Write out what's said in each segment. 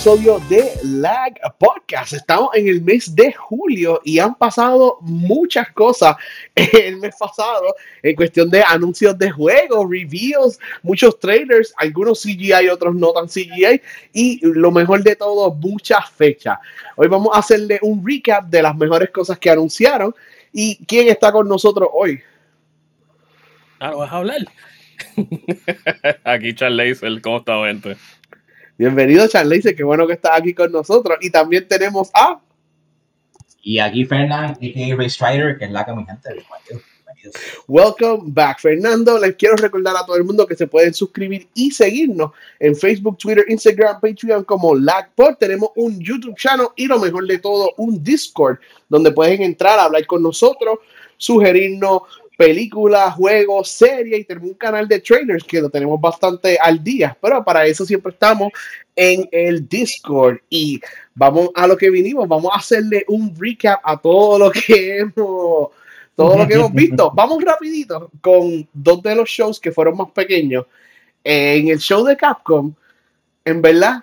episodio de Lag Podcast. Estamos en el mes de julio y han pasado muchas cosas el mes pasado en cuestión de anuncios de juegos, reviews, muchos trailers, algunos CGI, otros no tan CGI y lo mejor de todo, muchas fechas. Hoy vamos a hacerle un recap de las mejores cosas que anunciaron y quién está con nosotros hoy. Ah, vas a hablar. Aquí Charles, ¿cómo está, gente? Bienvenido, Charles, qué bueno que estás aquí con nosotros. Y también tenemos a. Y aquí Fernando, a.k.a. Ray Strider, que es la que mi gente. Welcome back, Fernando. Les quiero recordar a todo el mundo que se pueden suscribir y seguirnos en Facebook, Twitter, Instagram, Patreon como LagPod. Tenemos un YouTube channel y lo mejor de todo, un Discord donde pueden entrar a hablar con nosotros, sugerirnos películas, juegos, series y tenemos un canal de trailers que lo tenemos bastante al día, pero para eso siempre estamos en el Discord y vamos a lo que vinimos, vamos a hacerle un recap a todo lo que hemos todo lo que hemos visto. Vamos rapidito con dos de los shows que fueron más pequeños. En el show de Capcom, en verdad,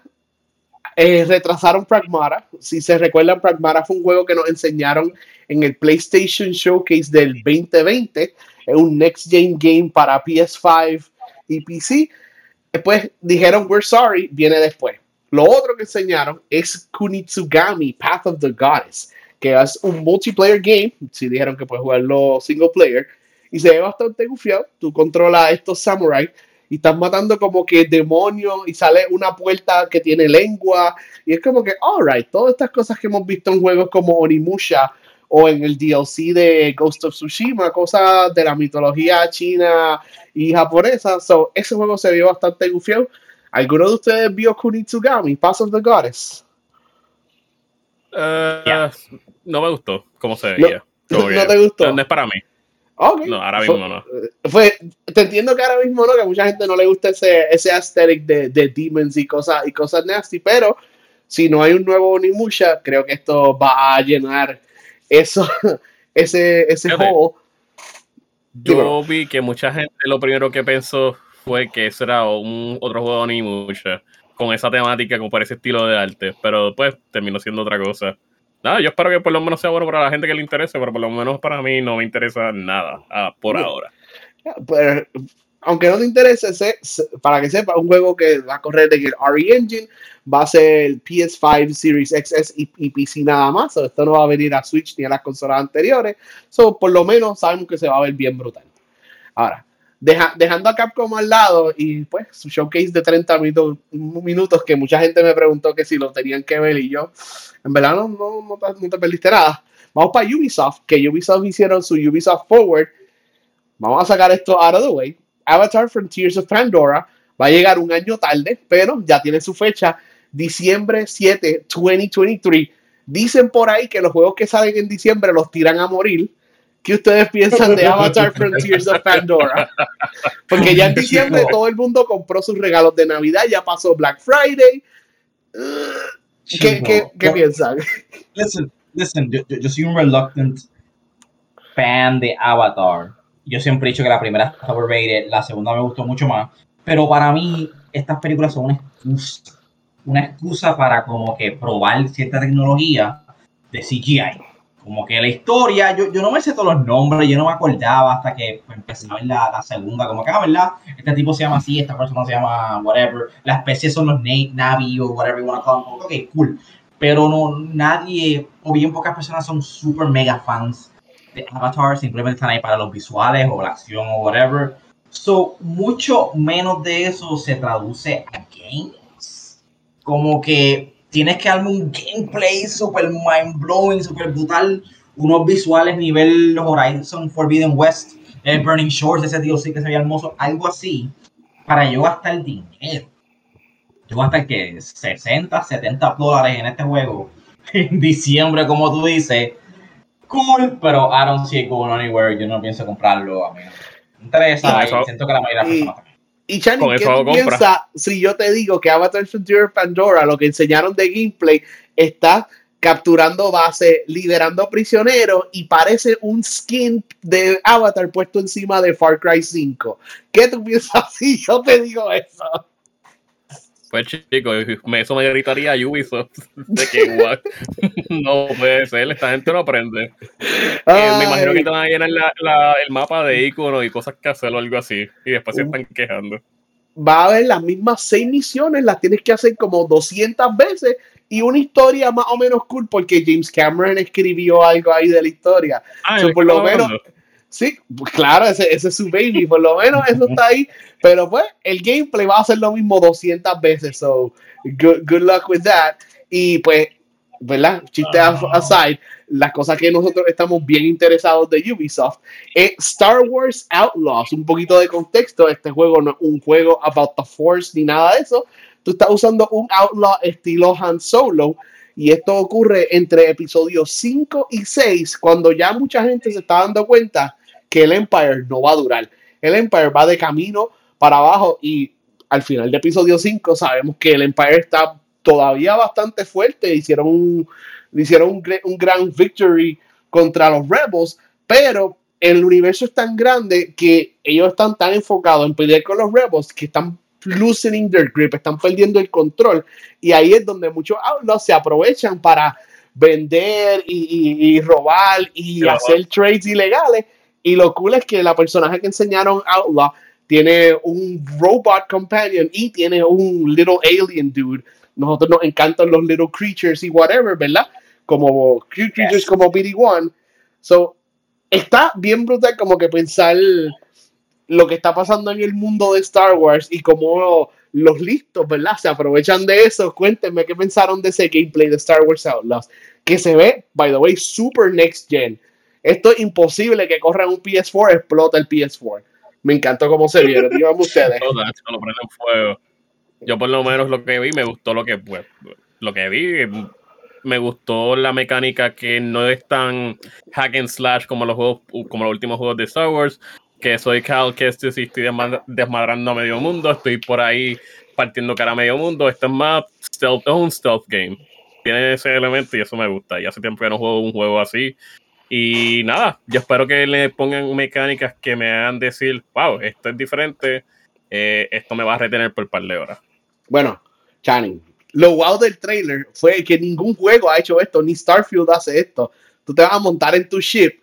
eh, retrasaron Pragmata. Si se recuerdan, Pragmata fue un juego que nos enseñaron en el PlayStation Showcase del 2020. Es un Next Gen Game para PS5 y PC. Después dijeron, we're sorry, viene después. Lo otro que enseñaron es Kunitsugami, Path of the Goddess, que es un multiplayer game. Si dijeron que puedes jugarlo single player. Y se ve bastante gufiado. Tú controlas estos samuráis y estás matando como que demonios y sale una puerta que tiene lengua y es como que, alright, todas estas cosas que hemos visto en juegos como Onimusha o en el DLC de Ghost of Tsushima, cosas de la mitología china y japonesa. So, ese juego se vio bastante gufiado. ¿Alguno de ustedes vio Kunitsugami, Pass of the Goddess? Uh, No me gustó cómo se veía. No, no te gustó. No es para mí. Okay. No, ahora mismo no. Fue, te entiendo que ahora mismo no, que a mucha gente no le gusta ese, ese aesthetic de, de demons y cosas, y cosas nasty, pero si no hay un nuevo Onimusha, creo que esto va a llenar eso, ese, ese juego. Yo vi que mucha gente lo primero que pensó fue que eso era un otro juego de Onimusha con esa temática, con ese estilo de arte, pero después terminó siendo otra cosa. Nada, yo espero que por lo menos sea bueno para la gente que le interese, pero por lo menos para mí no me interesa nada ah, por ahora. Pues, aunque no te interese, para que sepa, un juego que va a correr en el RE Engine, va a ser PS5, Series XS y, PC nada más. esto no va a venir a Switch ni a las consolas anteriores. So, por lo menos sabemos que se va a ver bien brutal. Ahora, dejando a Capcom al lado y pues su showcase de 30 minutos, minutos que mucha gente me preguntó que si lo tenían que ver y yo, en verdad no, no, no, te, perdiste nada. Vamos para Ubisoft, que Ubisoft hicieron su Ubisoft Forward. Vamos a sacar esto out of the way. Avatar Frontiers of Pandora va a llegar un año tarde, pero ya tiene su fecha, diciembre 7, 2023. Dicen por ahí que los juegos que salen en diciembre los tiran a morir ¿Qué ustedes piensan de Avatar Frontiers of Pandora? Porque ya en diciembre todo el mundo compró sus regalos de Navidad, ya pasó Black Friday. ¿Qué, qué, qué piensan? Listen, listen, yo, yo, soy un reluctant fan de Avatar. Yo siempre he dicho que la primera está overrated, la segunda me gustó mucho más. Pero para mí, estas películas son una excusa. Una excusa para como que probar cierta tecnología de CGI como que la historia, yo, yo no me sé todos los nombres, yo no me acordaba hasta que empecé a ver la, la segunda, como que, ah, ¿verdad? Este tipo se llama así, esta persona se llama whatever, las especies son los Navi o whatever you want to call them, ok, cool. Pero no, nadie, o bien pocas personas son super mega fans de Avatar, simplemente están ahí para los visuales o la acción o whatever. So, mucho menos de eso se traduce a games. Como que tienes que darme un gameplay super mind blowing, super brutal, unos visuales nivel Horizon Forbidden West, el Burning Shores, ese tío sí que se veía hermoso, algo así, para yo gastar dinero. Yo gastar que 60, 70 dólares en este juego en diciembre, como tú dices. Cool, pero I don't see it going anywhere. Yo no pienso comprarlo. A mí me interesa. Y, siento que la mayoría de las personas y Channing, ¿qué tú piensas si yo te digo que Avatar Frontier Pandora, lo que enseñaron de gameplay, está capturando base, liberando prisioneros y parece un skin de Avatar puesto encima de Far Cry 5? ¿Qué tú piensas si yo te digo eso? Pues chico, eso me gritaría Ubisoft de que no puede ser, esta gente no aprende. Eh, me imagino que te van a llenar el mapa de iconos y cosas que hacer o algo así, y después se están quejando. Va a haber las mismas seis misiones, las tienes que hacer como 200 veces y una historia más o menos cool porque James Cameron escribió algo ahí de la historia. Ah, por lo menos, sí, claro, ese, ese, es su baby, por lo menos eso está ahí. Pero pues el gameplay va a ser lo mismo 200 veces, so good, good luck with that. Y pues, ¿verdad? Chiste ah. aside, las cosas que nosotros estamos bien interesados de Ubisoft es Star Wars Outlaws. Un poquito de contexto, este juego no es un juego about the Force ni nada de eso, tú estás usando un Outlaw estilo Han Solo. Y esto ocurre entre episodios 5 y 6, cuando ya mucha gente se está dando cuenta que el Empire no va a durar. El Empire va de camino para abajo y al final de episodio 5 sabemos que el Empire está todavía bastante fuerte. Hicieron un, hicieron un, un gran victory contra los Rebels, pero el universo es tan grande que ellos están tan enfocados en pelear con los Rebels que están loosening their grip, están perdiendo el control. Y ahí es donde muchos outlaws se aprovechan para vender y, robar y hacer trades ilegales. Y lo cool es que la personaje que enseñaron Outlaw tiene un robot companion y tiene un little alien dude. Nosotros nos encantan los little creatures y whatever, ¿verdad? Como creatures como BD1. So, está bien brutal como que pensar lo que está pasando en el mundo de Star Wars y cómo los listos, ¿verdad? Se aprovechan de eso. Cuéntenme qué pensaron de ese gameplay de Star Wars Outlaws, que se ve, by the way, super next gen. Esto es imposible que corra un PS4, explota el PS4. Me encantó cómo se vieron, díganme ustedes. Yo por lo menos lo que vi, me gustó lo que, pues, lo que vi, me gustó la mecánica que no es tan hack and slash como los juegos, como los últimos juegos de Star Wars, que soy Cal Kestis y estoy desmadrando a medio mundo, estoy por ahí partiendo cara a medio mundo. Este es más stealth, un stealth game. Tiene ese elemento y eso me gusta. Y hace tiempo que no juego un juego así. Y nada, yo espero que le pongan mecánicas que me hagan decir, wow, esto es diferente, eh, esto me va a retener por un par de horas. Bueno, Channing, lo wow del trailer fue que ningún juego ha hecho esto, ni Starfield hace esto. Tú te vas a montar en tu ship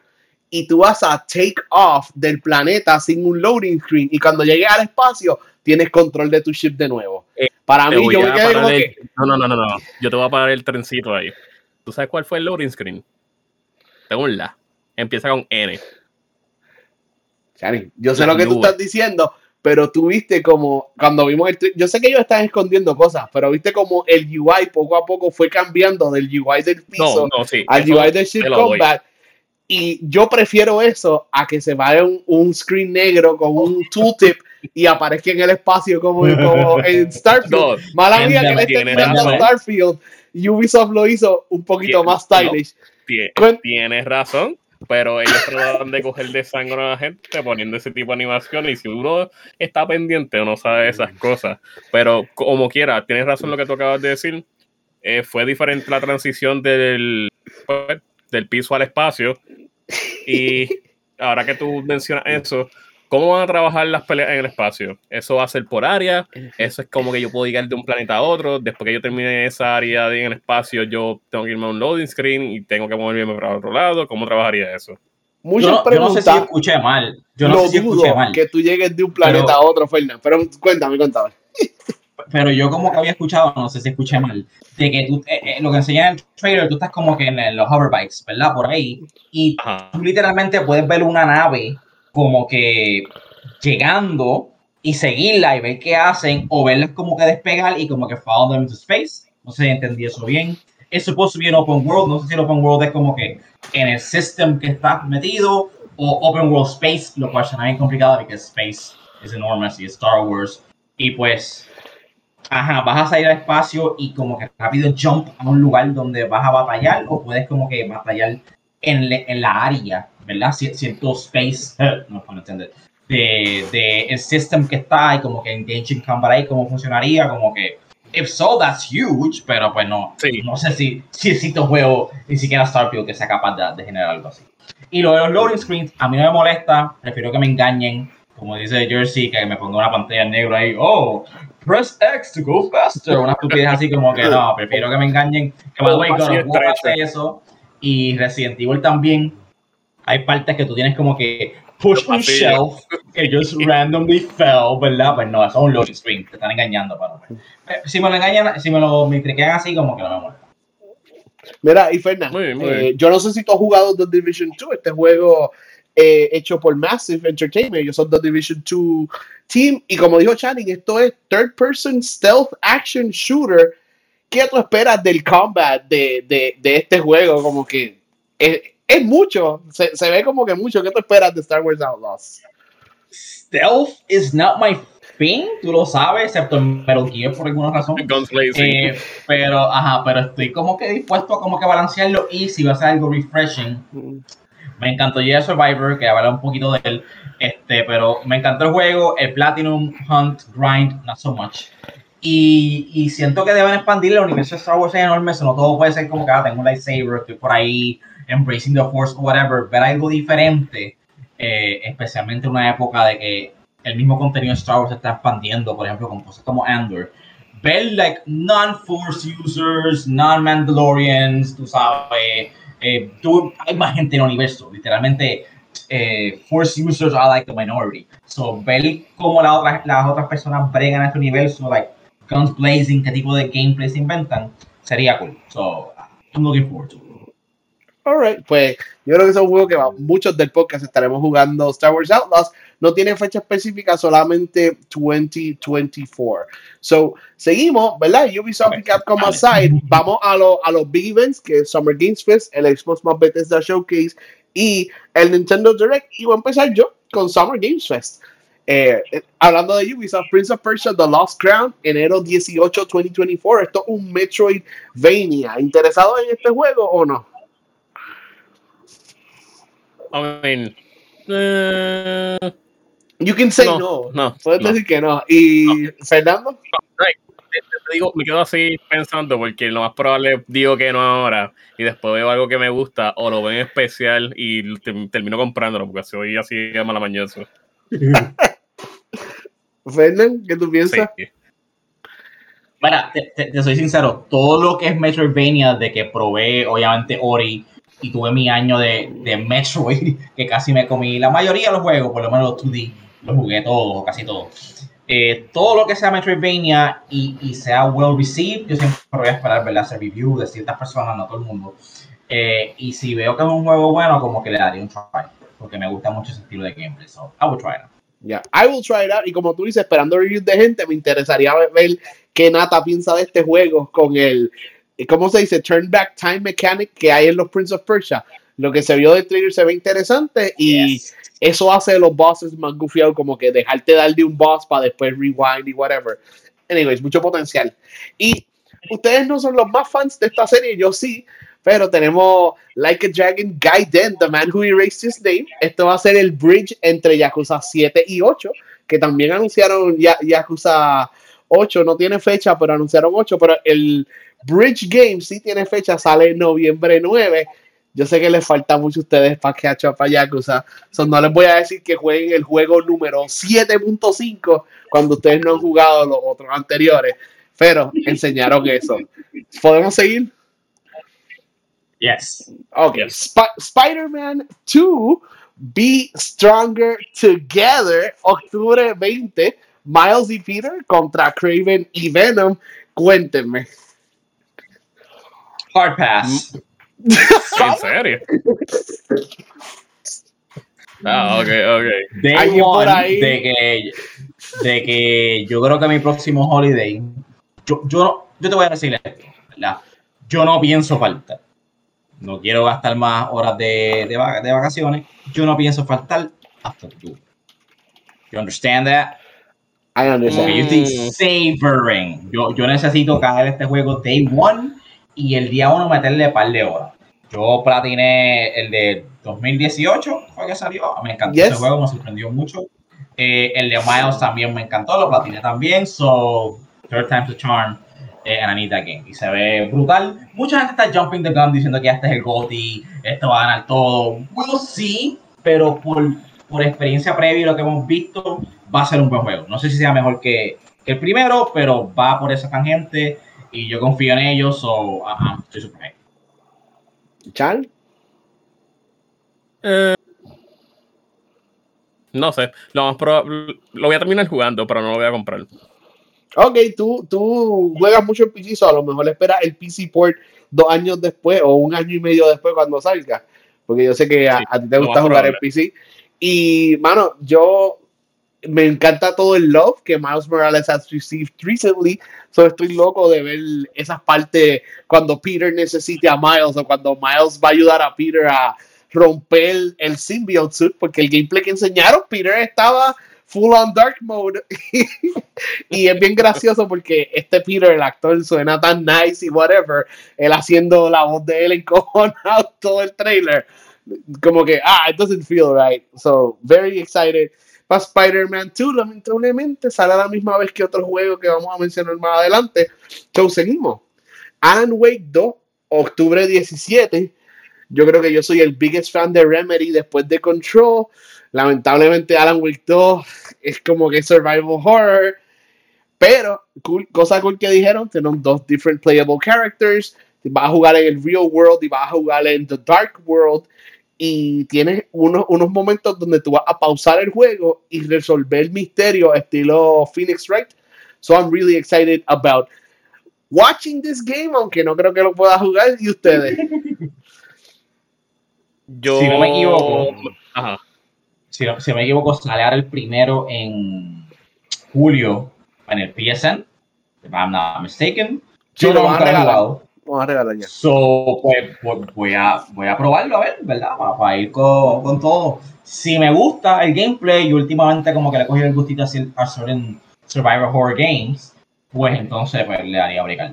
y tú vas a take off del planeta sin un loading screen y cuando llegues al espacio tienes control de tu ship de nuevo. Eh, Para mí, yo me quedé No, no, no, no, no. Yo te voy a parar el trencito ahí. ¿Tú sabes cuál fue el loading screen? Tengo un la. Empieza con N. yo sé lo que tú estás diciendo, pero tú viste como cuando vimos el... Yo sé que ellos están escondiendo cosas, pero viste como el UI poco a poco fue cambiando del UI del piso al UI del Ship Combat y yo prefiero eso a que se vaya un, screen negro con un tooltip y aparezca en el espacio como, como en Starfield. Mala mía que le esté Starfield. Ubisoft lo hizo un poquito más stylish. Tienes razón, pero ellos tratan de coger de sangre a la gente poniendo ese tipo de animación y si uno está pendiente o no sabe esas cosas, pero como quiera, tienes razón lo que tú acabas de decir, eh, fue diferente la transición del, pues, del piso al espacio. Y ahora que tú mencionas eso, ¿cómo van a trabajar las peleas en el espacio? ¿Eso va a ser por área? ¿Eso es como que yo puedo llegar de un planeta a otro? Después que yo termine esa área en el espacio, yo tengo que irme a un loading screen y tengo que moverme para otro lado. ¿Cómo trabajaría eso? Muchas yo, preguntas. Yo no sé si escuché mal. Yo no, sé si escuché mal. Que tú llegues de un planeta a otro, Fernando. Pero cuéntame, cuéntame pero yo como que había escuchado, no sé si escuché mal, de que tú, eh, eh, lo que enseña en el trailer, tú estás como que en los hoverbikes, ¿verdad? Por ahí. Y tú literalmente puedes ver una nave como que llegando y seguirla y ver qué hacen, o verlas como que despegar y como que follow them into space. No sé si entendí eso bien. Es supposed to be open world. No sé si el open world es como que en el system que estás metido, o open world space, lo cual es bien complicado porque space es enorme y Star Wars. Y pues Ajá, vas a salir al espacio y como que rápido jump a un lugar donde vas a batallar o puedes como que batallar en, en la área, ¿verdad? Cierto space, no puedo entender, de, de el system que está y como que engaging combat ahí, cómo funcionaría, como que if so, that's huge, pero pues no, no sé si, si existe un juego, ni siquiera Starfield, que sea capaz de, de generar algo así. Y lo de los loading screens, a mí no me molesta, prefiero que me engañen, como dice Jersey, que me ponga una pantalla negra ahí, oh, press X to go faster. Una estupidez así como que no, prefiero que me engañen. Que the way, hace eso. Y Resident Evil también. Hay partes que tú tienes como que push un shelf que just randomly fell, ¿verdad? Pues no, eso es un loading screen. Te están engañando, pero. Eh, si me lo engañan, si me lo me así, como que no me muero. Mira, y Fernando, eh, yo no sé si tú has jugado The Division 2, este juego eh, hecho por Massive Entertainment. Yo soy The Division 2 Team. Y como dijo Channing, esto es Third Person Stealth Action Shooter. ¿Qué tú esperas del combat de, de, de este juego? Como que es, es mucho. Se, se, ve como que mucho. ¿Qué tú esperas de Star Wars Outlaws? Stealth is not my thing, tú lo sabes, excepto en Metal Gear por alguna razón. Eh, pero, ajá, pero estoy como que dispuesto a como que balancearlo y si va a ser algo refreshing. Mm. Me encantó Jedi Survivor, que habla un poquito de él, este, pero me encantó el juego, el Platinum Hunt Grind, not so much. Y, y siento que deben expandir el universo de Star Wars es enorme, eso no todo puede ser como que ah, tengo un lightsaber, estoy por ahí embracing the force o whatever, ver algo diferente, eh, especialmente en una época de que el mismo contenido de Star Wars se está expandiendo, por ejemplo, con cosas como Andor. Ver, like, non-Force users, non-Mandalorians, tú sabes, eh, tú, hay más gente en el universo, literalmente. Eh, force users are like the minority. So, ver cómo la otra, las otras personas bregan en este universo, like guns blazing, qué tipo de gameplay se inventan, sería cool. So, I'm looking forward to it. Alright, pues yo creo que es un juego que muchos del podcast estaremos jugando Star Wars Outlaws. No tiene fecha específica, solamente 2024. So, seguimos, ¿verdad? Ubisoft okay. y Capcom aside, vamos a, lo, a los big events, que es Summer Games Fest, el Xbox más Bethesda Showcase y el Nintendo Direct. Y voy a empezar yo con Summer Games Fest. Eh, eh, hablando de Ubisoft, Prince of Persia The Lost Crown, enero 18, 2024. Esto es un Metroidvania. ¿Interesado en este juego o no? I mean, uh, you can say no. No. Puedes decir que no. ¿Y Fernando? te, digo, me quedo así pensando porque lo más probable digo que no ahora y después veo algo que me gusta o lo veo en especial y termino comprándolo porque soy así malamañoso. Fernando, ¿qué tú piensas? Sí. Bueno, te, te, soy sincero, todo lo que es Metroidvania de que probé, obviamente Ori, y tuve mi año de, de Metroid, que casi me comí la mayoría de los juegos, por lo menos los 2D, los jugué todos, casi todos. Eh, todo lo que sea Metroidvania y, y, sea well received, yo siempre voy a esperar ver hacer review de ciertas personas, no todo el mundo. Eh, y si veo que es un juego bueno, como que le daría un try, porque me gusta mucho ese estilo de gameplay. So, I will try it. Yeah, I will try it out. Y como tú dices, esperando reviews de gente, me interesaría ver qué Nata piensa de este juego con el ¿cómo se dice? Turn back time mechanic que hay en los Prince of Persia. Lo que se vio de trailer se ve interesante y eso hace los bosses más gufiados, como que dejarte dar de un boss para después rewind y whatever. Anyways, mucho potencial. Y ustedes no son los más fans de esta serie, yo sí, pero tenemos Like a Dragon Gaiden, The Man Who Erased His Name. Esto va a ser el bridge entre Yakuza 7 y 8, que también anunciaron Yakuza 8, no tiene fecha, pero anunciaron 8, pero el Bridge Game sí tiene fecha, sale en noviembre 9. Yo sé que les falta mucho a ustedes para que a para Yakuza. So, no les voy a decir que jueguen el juego número 7.5 cuando ustedes no han jugado los otros anteriores. Pero enseñaron eso. ¿Podemos seguir? Yes. Ok. Spider-Man 2, Be Stronger Together, octubre 20. Miles y Peter contra Craven y Venom. Cuéntenme. Hard pass. ¿En serio? Ah, ok, ok. Day one, de que, de que yo creo que mi próximo holiday, yo, yo, yo te voy a decir la, yo no pienso faltar. No quiero gastar más horas de, de, de vacaciones. Yo no pienso faltar hasta tú. You understand that? I understand. yo estoy savoring. Yo, yo necesito caer este juego day one y el día uno meterle par de horas. Yo platiné el de 2018, fue que salió. Me encantó ese juego, me sorprendió mucho. Eh, el de Miles también me encantó, lo platiné también. So, third time's a charm. Eh, and I need that game. Y se ve brutal. Mucha gente está jumping the gun diciendo que este es el GOTY, esto va a ganar todo. We'll see, pero por, por experiencia previa y lo que hemos visto, va a ser un buen juego. No sé si sea mejor que, que el primero, pero va por esa tangente y yo confío en ellos, so uh, estoy super ¿Chal? Eh, no sé, lo más probable, lo voy a terminar jugando, pero no lo voy a comprar. Ok, tú, tú juegas mucho en PC, so a lo mejor esperas el PC port dos años después o un año y medio después cuando salga. Porque yo sé que a, Sí, a ti te gusta jugar en. PC. Y, mano, yo me encanta todo el love que Miles Morales has received recently. So estoy loco de ver esas partes cuando Peter necesite a Miles o cuando Miles va a ayudar a Peter a romper el symbiote suit, porque el gameplay que enseñaron, Peter estaba full on dark mode. y es bien gracioso porque este Peter, el actor, suena tan nice y whatever, él haciendo la voz de él encojonado todo el trailer. Como que, ah, it doesn't feel right. So, very excited. Para Spider-Man 2, lamentablemente, sale a la misma vez que otro juego que vamos a mencionar más adelante. So, seguimos. Alan Wake 2, octubre 17. Yo creo que yo soy el biggest fan de Remedy después de Control. Lamentablemente, Alan Wake 2 es como que survival horror. Pero, cool, cosa cool que dijeron, tienen dos different playable characters. Vas a jugar en el real world y vas a jugar en the dark world. Y tienes unos, unos momentos donde tú vas a pausar el juego y resolver el misterio estilo Phoenix Wright. So I'm really excited about watching this game, aunque no creo que lo pueda jugar. ¿Y ustedes? Yo. Si no me equivoco. Ajá. Si no, si no me equivoco, sale ahora el primero en julio en el PSN, if I'm not mistaken. Sí, Yo lo no van a regalar. Jugado. Vamos a regalar ya. So, pues, pues, voy, a, voy a probarlo a ver, ¿verdad? Para, para ir con, con todo. Si me gusta el gameplay y últimamente como que le he cogido el gustito a, a certain Survivor Horror Games, pues entonces pues, le daría brincar.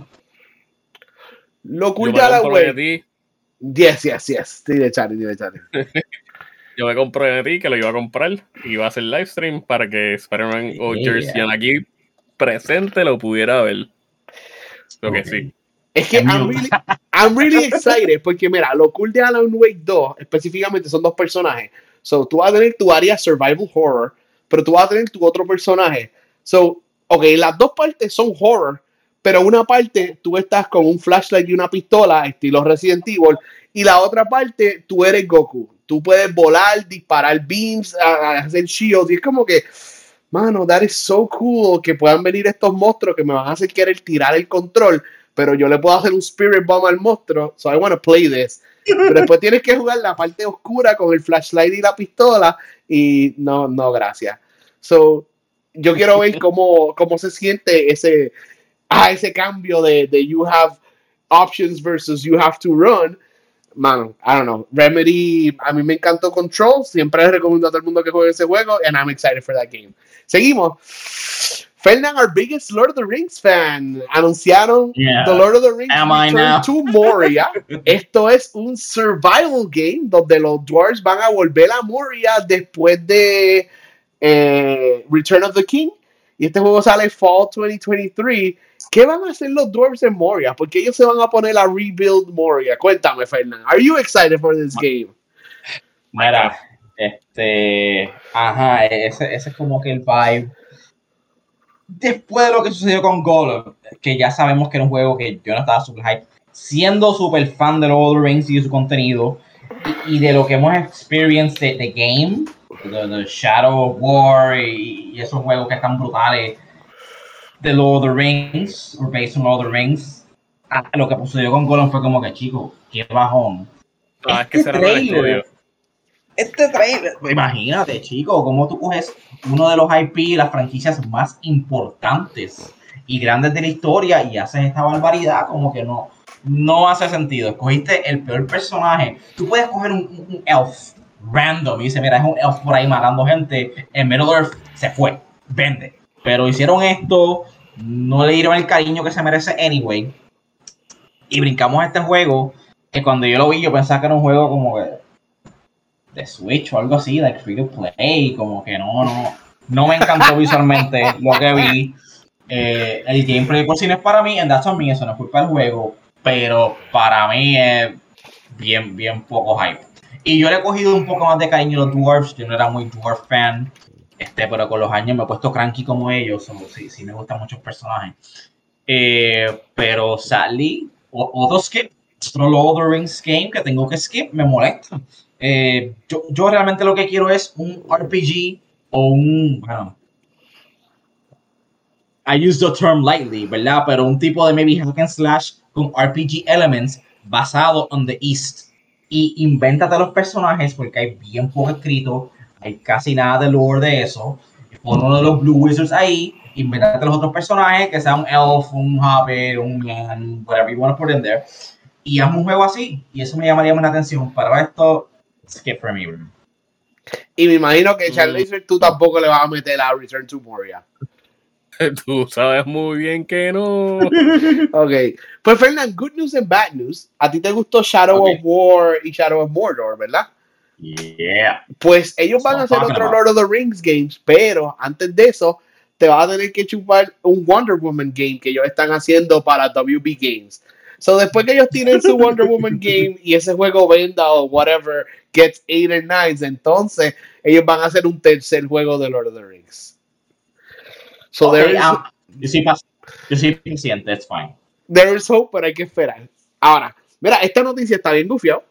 Lo Yo cool de Alan Wake. comprometí, Yes, yes, yes. Dile, Charlie, dile, Charlie. yo me comprometí que lo iba a comprar y iba a hacer live stream para que Spider-Man o Yeah. Jersey aquí presente lo pudiera ver. Lo que sí. Es que I'm really, I'm really excited porque mira, lo cool de Alan Wake 2 específicamente son dos personajes. So, tú vas a tener tu área survival horror, pero tú vas a tener tu otro personaje. So, ok, las dos partes son horror, pero una parte tú estás con un flashlight y una pistola, estilo Resident Evil, y la otra parte tú eres Goku. Tú puedes volar, disparar beams, hacer shields, y es como que, mano, that is so cool que puedan venir estos monstruos que me van a hacer querer tirar el control pero yo le puedo hacer un spirit bomb al monstruo, so I want to play this. Pero después tienes que jugar la parte oscura con el flashlight y la pistola y no, no, gracias. So, yo quiero ver cómo, cómo se siente ese, ah, ese cambio de, de you have options versus you have to run. Mano, I don't know. Remedy, a mí me encantó Control. Siempre les recomiendo a todo el mundo que juegue ese juego. And I'm excited for that game. Seguimos. Fernan, our biggest Lord of the Rings fan, anunciaron Yeah. The Lord of the Rings Am I Return to Moria. Esto es un survival game donde los dwarves van a volver a Moria después de eh, Return of the King. Y este juego sale Fall 2023. ¿Qué van a hacer los dwarves en Moria? Porque ellos se van a poner a rebuild Moria. Cuéntame, Fernan. Are you excited for this game? Mira, este, ajá, ese, ese es como que el vibe. Después de lo que sucedió con Golem, que ya sabemos que era un juego que yo no estaba super hype, siendo super fan de Lord of the Rings y de su contenido, y, y de lo que hemos experienced de, de game, de, de Shadow of War y, y esos juegos que están brutales de Lord of the Rings, o based on Lord of the Rings, lo que sucedió con Golem fue como que, chico, qué bajón. Ah, es que del trailer. Este trailer, imagínate, chico, cómo tú coges uno de los IP, las franquicias más importantes y grandes de la historia y haces esta barbaridad, como que no, no hace sentido. Escogiste el peor personaje. Tú puedes coger un, elf random y dice, mira, es un elf por ahí matando gente. En Middle se fue, vende. Pero hicieron esto, no le dieron el cariño que se merece anyway. Y brincamos a este juego que cuando yo lo vi yo pensaba que era un juego como que de Switch o algo así, like free to play, como que no, no, no me encantó visualmente lo que vi. Eh, el gameplay por si no es para mí, en that's on me, eso no es culpa del juego, pero para mí es bien, bien poco hype. Y yo le he cogido un poco más de cariño a los dwarfs, yo no era muy dwarf fan. Este, pero con los años me he puesto cranky como ellos. So, sí, sí me gustan muchos personajes. Eh, pero Sally, otro skip, otro Lord of the Rings game que tengo que skip, me molesta. Eh, yo, yo realmente lo que quiero es un RPG o un, bueno, I use the term lightly, ¿verdad? Pero un tipo de maybe hack and slash con RPG elements basado on the East. Y invéntate los personajes porque hay bien poco escrito, hay casi nada de lore de eso. Pon uno de los Blue Wizards ahí, invéntate los otros personajes, que sea un elf, un hobbit, un man, whatever you want to put in there. Y hazme un juego así. Y eso me llamaría la atención. Para esto, Y me imagino que Charlie, mm. tú tampoco le vas a meter a Return to Moria. Tú sabes muy bien que no. ok. Pues, Fernand, good news and bad news. A ti te gustó Shadow of War y Shadow of Mordor, ¿verdad? Yeah. Pues ellos van a hacer otro Lord of the Rings games, pero antes de eso, te vas a tener que chupar un Wonder Woman game que ellos están haciendo para WB Games. So, después que ellos tienen su Wonder Woman game y ese juego venda o whatever gets 8 and 9, entonces ellos van a hacer un tercer juego de Lord of the Rings. So okay, there is, um, yo, soy yo soy paciente, it's fine. There is hope, pero hay que esperar. Ahora, mira, esta noticia está bien gufiado.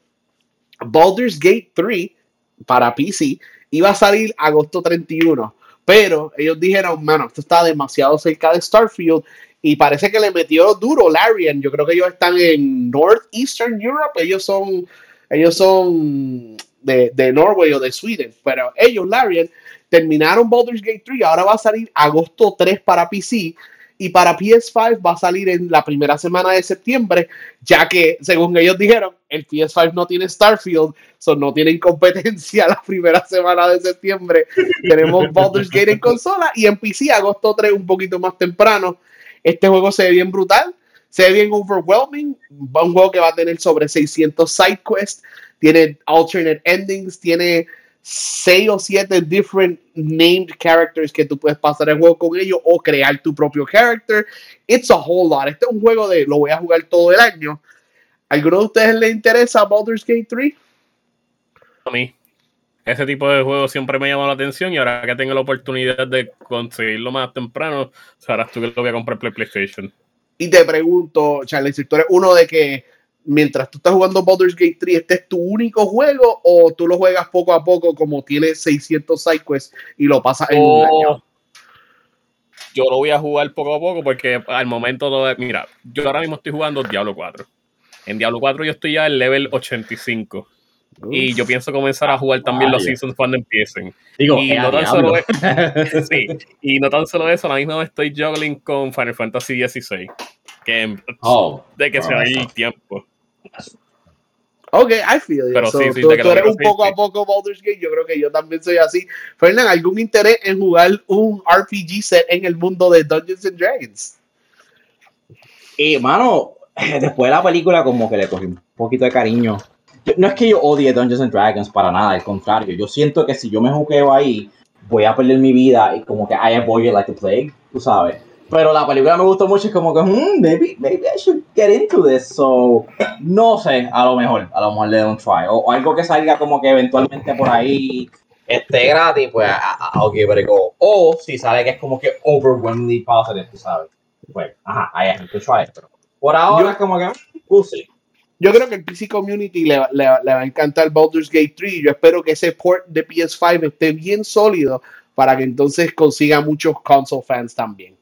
Baldur's Gate 3 para PC iba a salir agosto 31, pero ellos dijeron, mano, esto está demasiado cerca de Starfield y parece que le metió duro Larian. Yo creo que ellos están en Northeastern Europe, ellos son, ellos son de, de Norway o de Sweden, pero ellos, Larian, terminaron Baldur's Gate 3, ahora va a salir agosto 3 para PC y para PS5 va a salir en la primera semana de septiembre, ya que según ellos dijeron, el PS5 no tiene Starfield, so no tienen competencia la primera semana de septiembre. Tenemos Baldur's Gate en consola y en PC agosto 3 un poquito más temprano. Este juego se ve bien brutal, se ve bien overwhelming, un juego que va a tener sobre 600 side quests, tiene alternate endings, tiene seis o siete different named characters que tú puedes pasar el juego con ellos o crear tu propio character. It's a whole lot. Este es un juego de lo voy a jugar todo el año. ¿Alguno de ustedes le interesa Baldur's Gate 3? A mí. Ese tipo de juego siempre me llama la atención y ahora que tengo la oportunidad de conseguirlo más temprano, sabrás tú que lo voy a comprar PlayStation. Y te pregunto, Charlie, si tú eres uno de que mientras tú estás jugando Baldur's Gate 3, ¿este es tu único juego o tú lo juegas poco a poco como tienes 600 sidequests y lo pasas en un año? Yo lo voy a jugar poco a poco porque al momento, todo, mira, yo ahora mismo estoy jugando Diablo 4. En Diablo 4 yo estoy ya en level 85. Y yo pienso comenzar a jugar también los seasons cuando empiecen. Digo, y, no tan solo sí, y no tan solo eso, ahora mismo estoy juggling con Final Fantasy XVI. Que oh, de que se va el tiempo. Ok, I feel it. Pero sí, sí, tú, eres un poco a poco Baldur's Gate. Yo creo que yo también soy así. Fernand, ¿algún interés en jugar un RPG set en el mundo de Dungeons and Dragons? Eh, mano, después de la película, como que le cogí un poquito de cariño. No es que yo odie Dungeons and Dragons para nada, al contrario. Yo siento que si yo me jugueo ahí, voy a perder mi vida y como que I avoid it like a plague, tú sabes. Pero la película me gustó mucho y como que, hmm, maybe, maybe I should get into this. So, no sé, a lo mejor, a lo mejor le doy un try. O, algo que salga como que eventualmente por ahí esté gratis, pues I'll give it a go. O si sale que es como que overwhelmingly positive, tú sabes. Pues, ajá, I have to try it. Pero por ahora, como que, we'll see. Yo creo que el PC Community le, le, le, va a encantar Baldur's Gate 3. Yo espero que ese port de PS5 esté bien sólido para que entonces consiga muchos console fans también.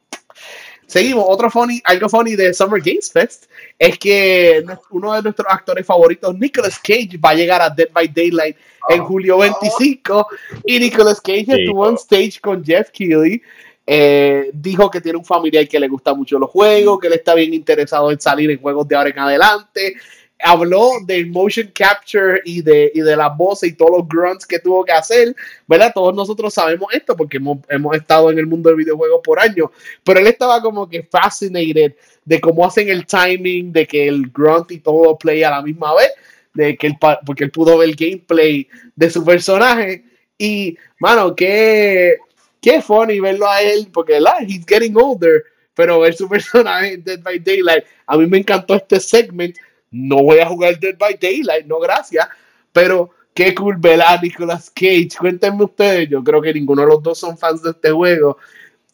Seguimos, otro funny, algo funny de Summer Games Fest es que uno de nuestros actores favoritos, Nicolas Cage, va a llegar a Dead by Daylight en julio 25 y Nicolas Cage estuvo en stage con Jeff Keighley. Eh, dijo que tiene un familiar que le gusta mucho los juegos, que él está bien interesado en salir en juegos de ahora en adelante habló del motion capture y de, y de la voz y todos los grunts que tuvo que hacer, ¿verdad? Todos nosotros sabemos esto porque hemos, hemos estado en el mundo del videojuego por años, pero él estaba como que fascinated de cómo hacen el timing, de que el grunt y todo play a la misma vez, de que él, porque él pudo ver el gameplay de su personaje y, mano, qué, qué funny verlo a él, porque, la He's getting older, pero ver su personaje en Dead by Daylight, a mí me encantó este segment no voy a jugar Dead by Daylight, no gracias, pero qué cool ver a Nicolas Cage. Cuéntenme ustedes, yo creo que ninguno de los dos son fans de este juego.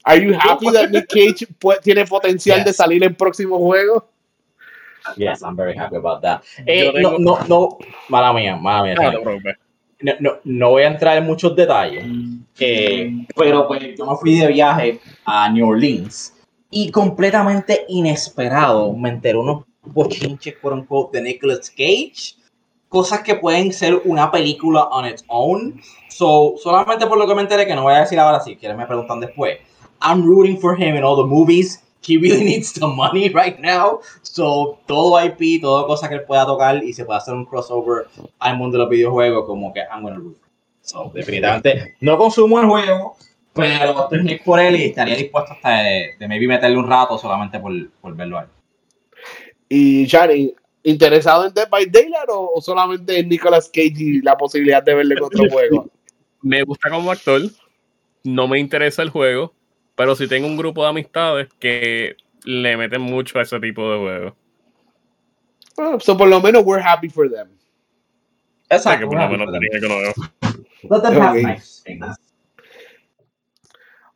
Are you happy that Nick Cage tiene potencial de salir en próximo juego? Yes, I'm very happy about that. Eh, no, no, no, mala mía, mala mía. No, no, no, voy a entrar en muchos detalles, eh, pero pues yo me fui de viaje a New Orleans y completamente inesperado me enteré unos bochinches, por un de Nicolas Cage, cosas que pueden ser una película on its own. So, solamente por lo que me enteré, que no voy a decir ahora, si quieren me preguntan después. I'm rooting for him in all the movies. He really needs the money right now. So, todo IP, toda cosa que él pueda tocar y se pueda hacer un crossover al mundo de los videojuegos, como que I'm gonna root. So, definitivamente, no consumo el juego, pero estoy por él y estaría dispuesto hasta de maybe meterle un rato solamente por, por verlo a él. Y Shani, ¿interesado en Dead by Daylight o, solamente en Nicolas Cage y la posibilidad de verle en otro juego? Me gusta como actor, no me interesa el juego, pero si tengo un grupo de amistades que le meten mucho a ese tipo de juegos. Oh, so por lo menos we're happy for them. Exacto. que por lo menos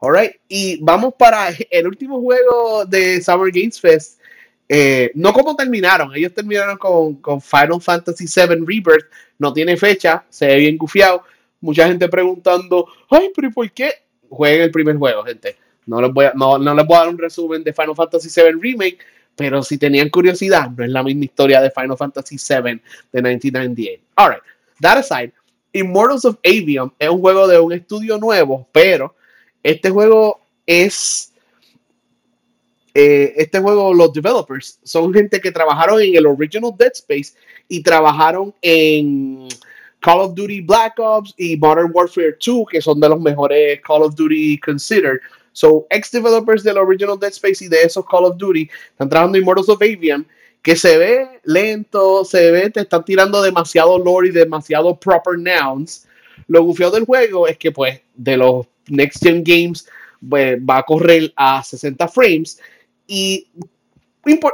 Alright, y vamos para el último juego de Summer Games Fest. Eh, no como terminaron, ellos terminaron con, Final Fantasy VII Rebirth, no tiene fecha, se ve bien gufiado. Mucha gente preguntando, ay, pero ¿por qué? Jueguen el primer juego, gente. No les, voy a, no, voy a dar un resumen de Final Fantasy VII Remake, pero si tenían curiosidad, no es la misma historia de Final Fantasy VII de 1998. Alright, that aside, Immortals of Avium es un juego de un estudio nuevo, pero este juego es. Eh, este juego, los developers son gente que trabajaron en el original Dead Space y trabajaron en Call of Duty Black Ops y Modern Warfare 2, que son de los mejores Call of Duty considered. So, ex developers del original Dead Space y de esos Call of Duty están trabajando en Immortals of Avium, que se ve lento, se ve, te están tirando demasiado lore y demasiado proper nouns. Lo gufio del juego es que, pues, de los Next Gen Games pues, va a correr a 60 frames. Y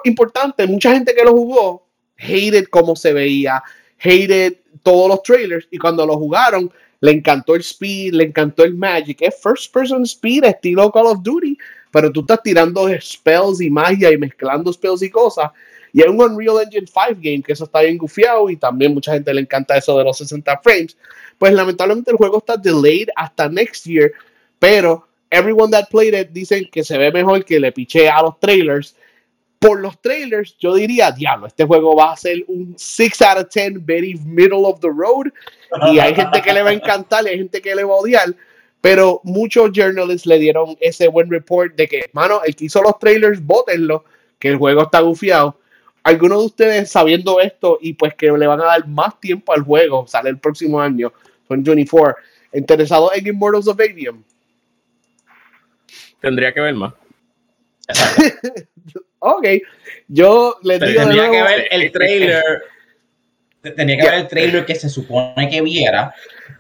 importante, mucha gente que lo jugó hated cómo se veía, hated todos los trailers. Y cuando lo jugaron, le encantó el speed, le encantó el magic. Es first person speed, estilo Call of Duty. Pero tú estás tirando spells y magia y mezclando spells y cosas. Y es un Unreal Engine 5 game, que eso está bien gufiado. Y también mucha gente le encanta eso de los 60 frames pues lamentablemente el juego está delayed hasta next year, pero everyone that played it dicen que se ve mejor que le piché a los trailers. Por los trailers, yo diría, diablo, este juego va a ser un 6 out of 10, very middle of the road. Y hay gente que le va a encantar y hay gente que le va a odiar. Pero muchos journalists le dieron ese buen report de que, mano, el que hizo los trailers, bótenlo, que el juego está gufiado. Algunos de ustedes sabiendo esto y pues que le van a dar más tiempo al juego, sale el próximo año, 2024, interesado en Immortals of Avium. Tendría que ver más. ok, yo le digo. Tendría que ver el trailer. Tenía que ver el trailer que se supone que viera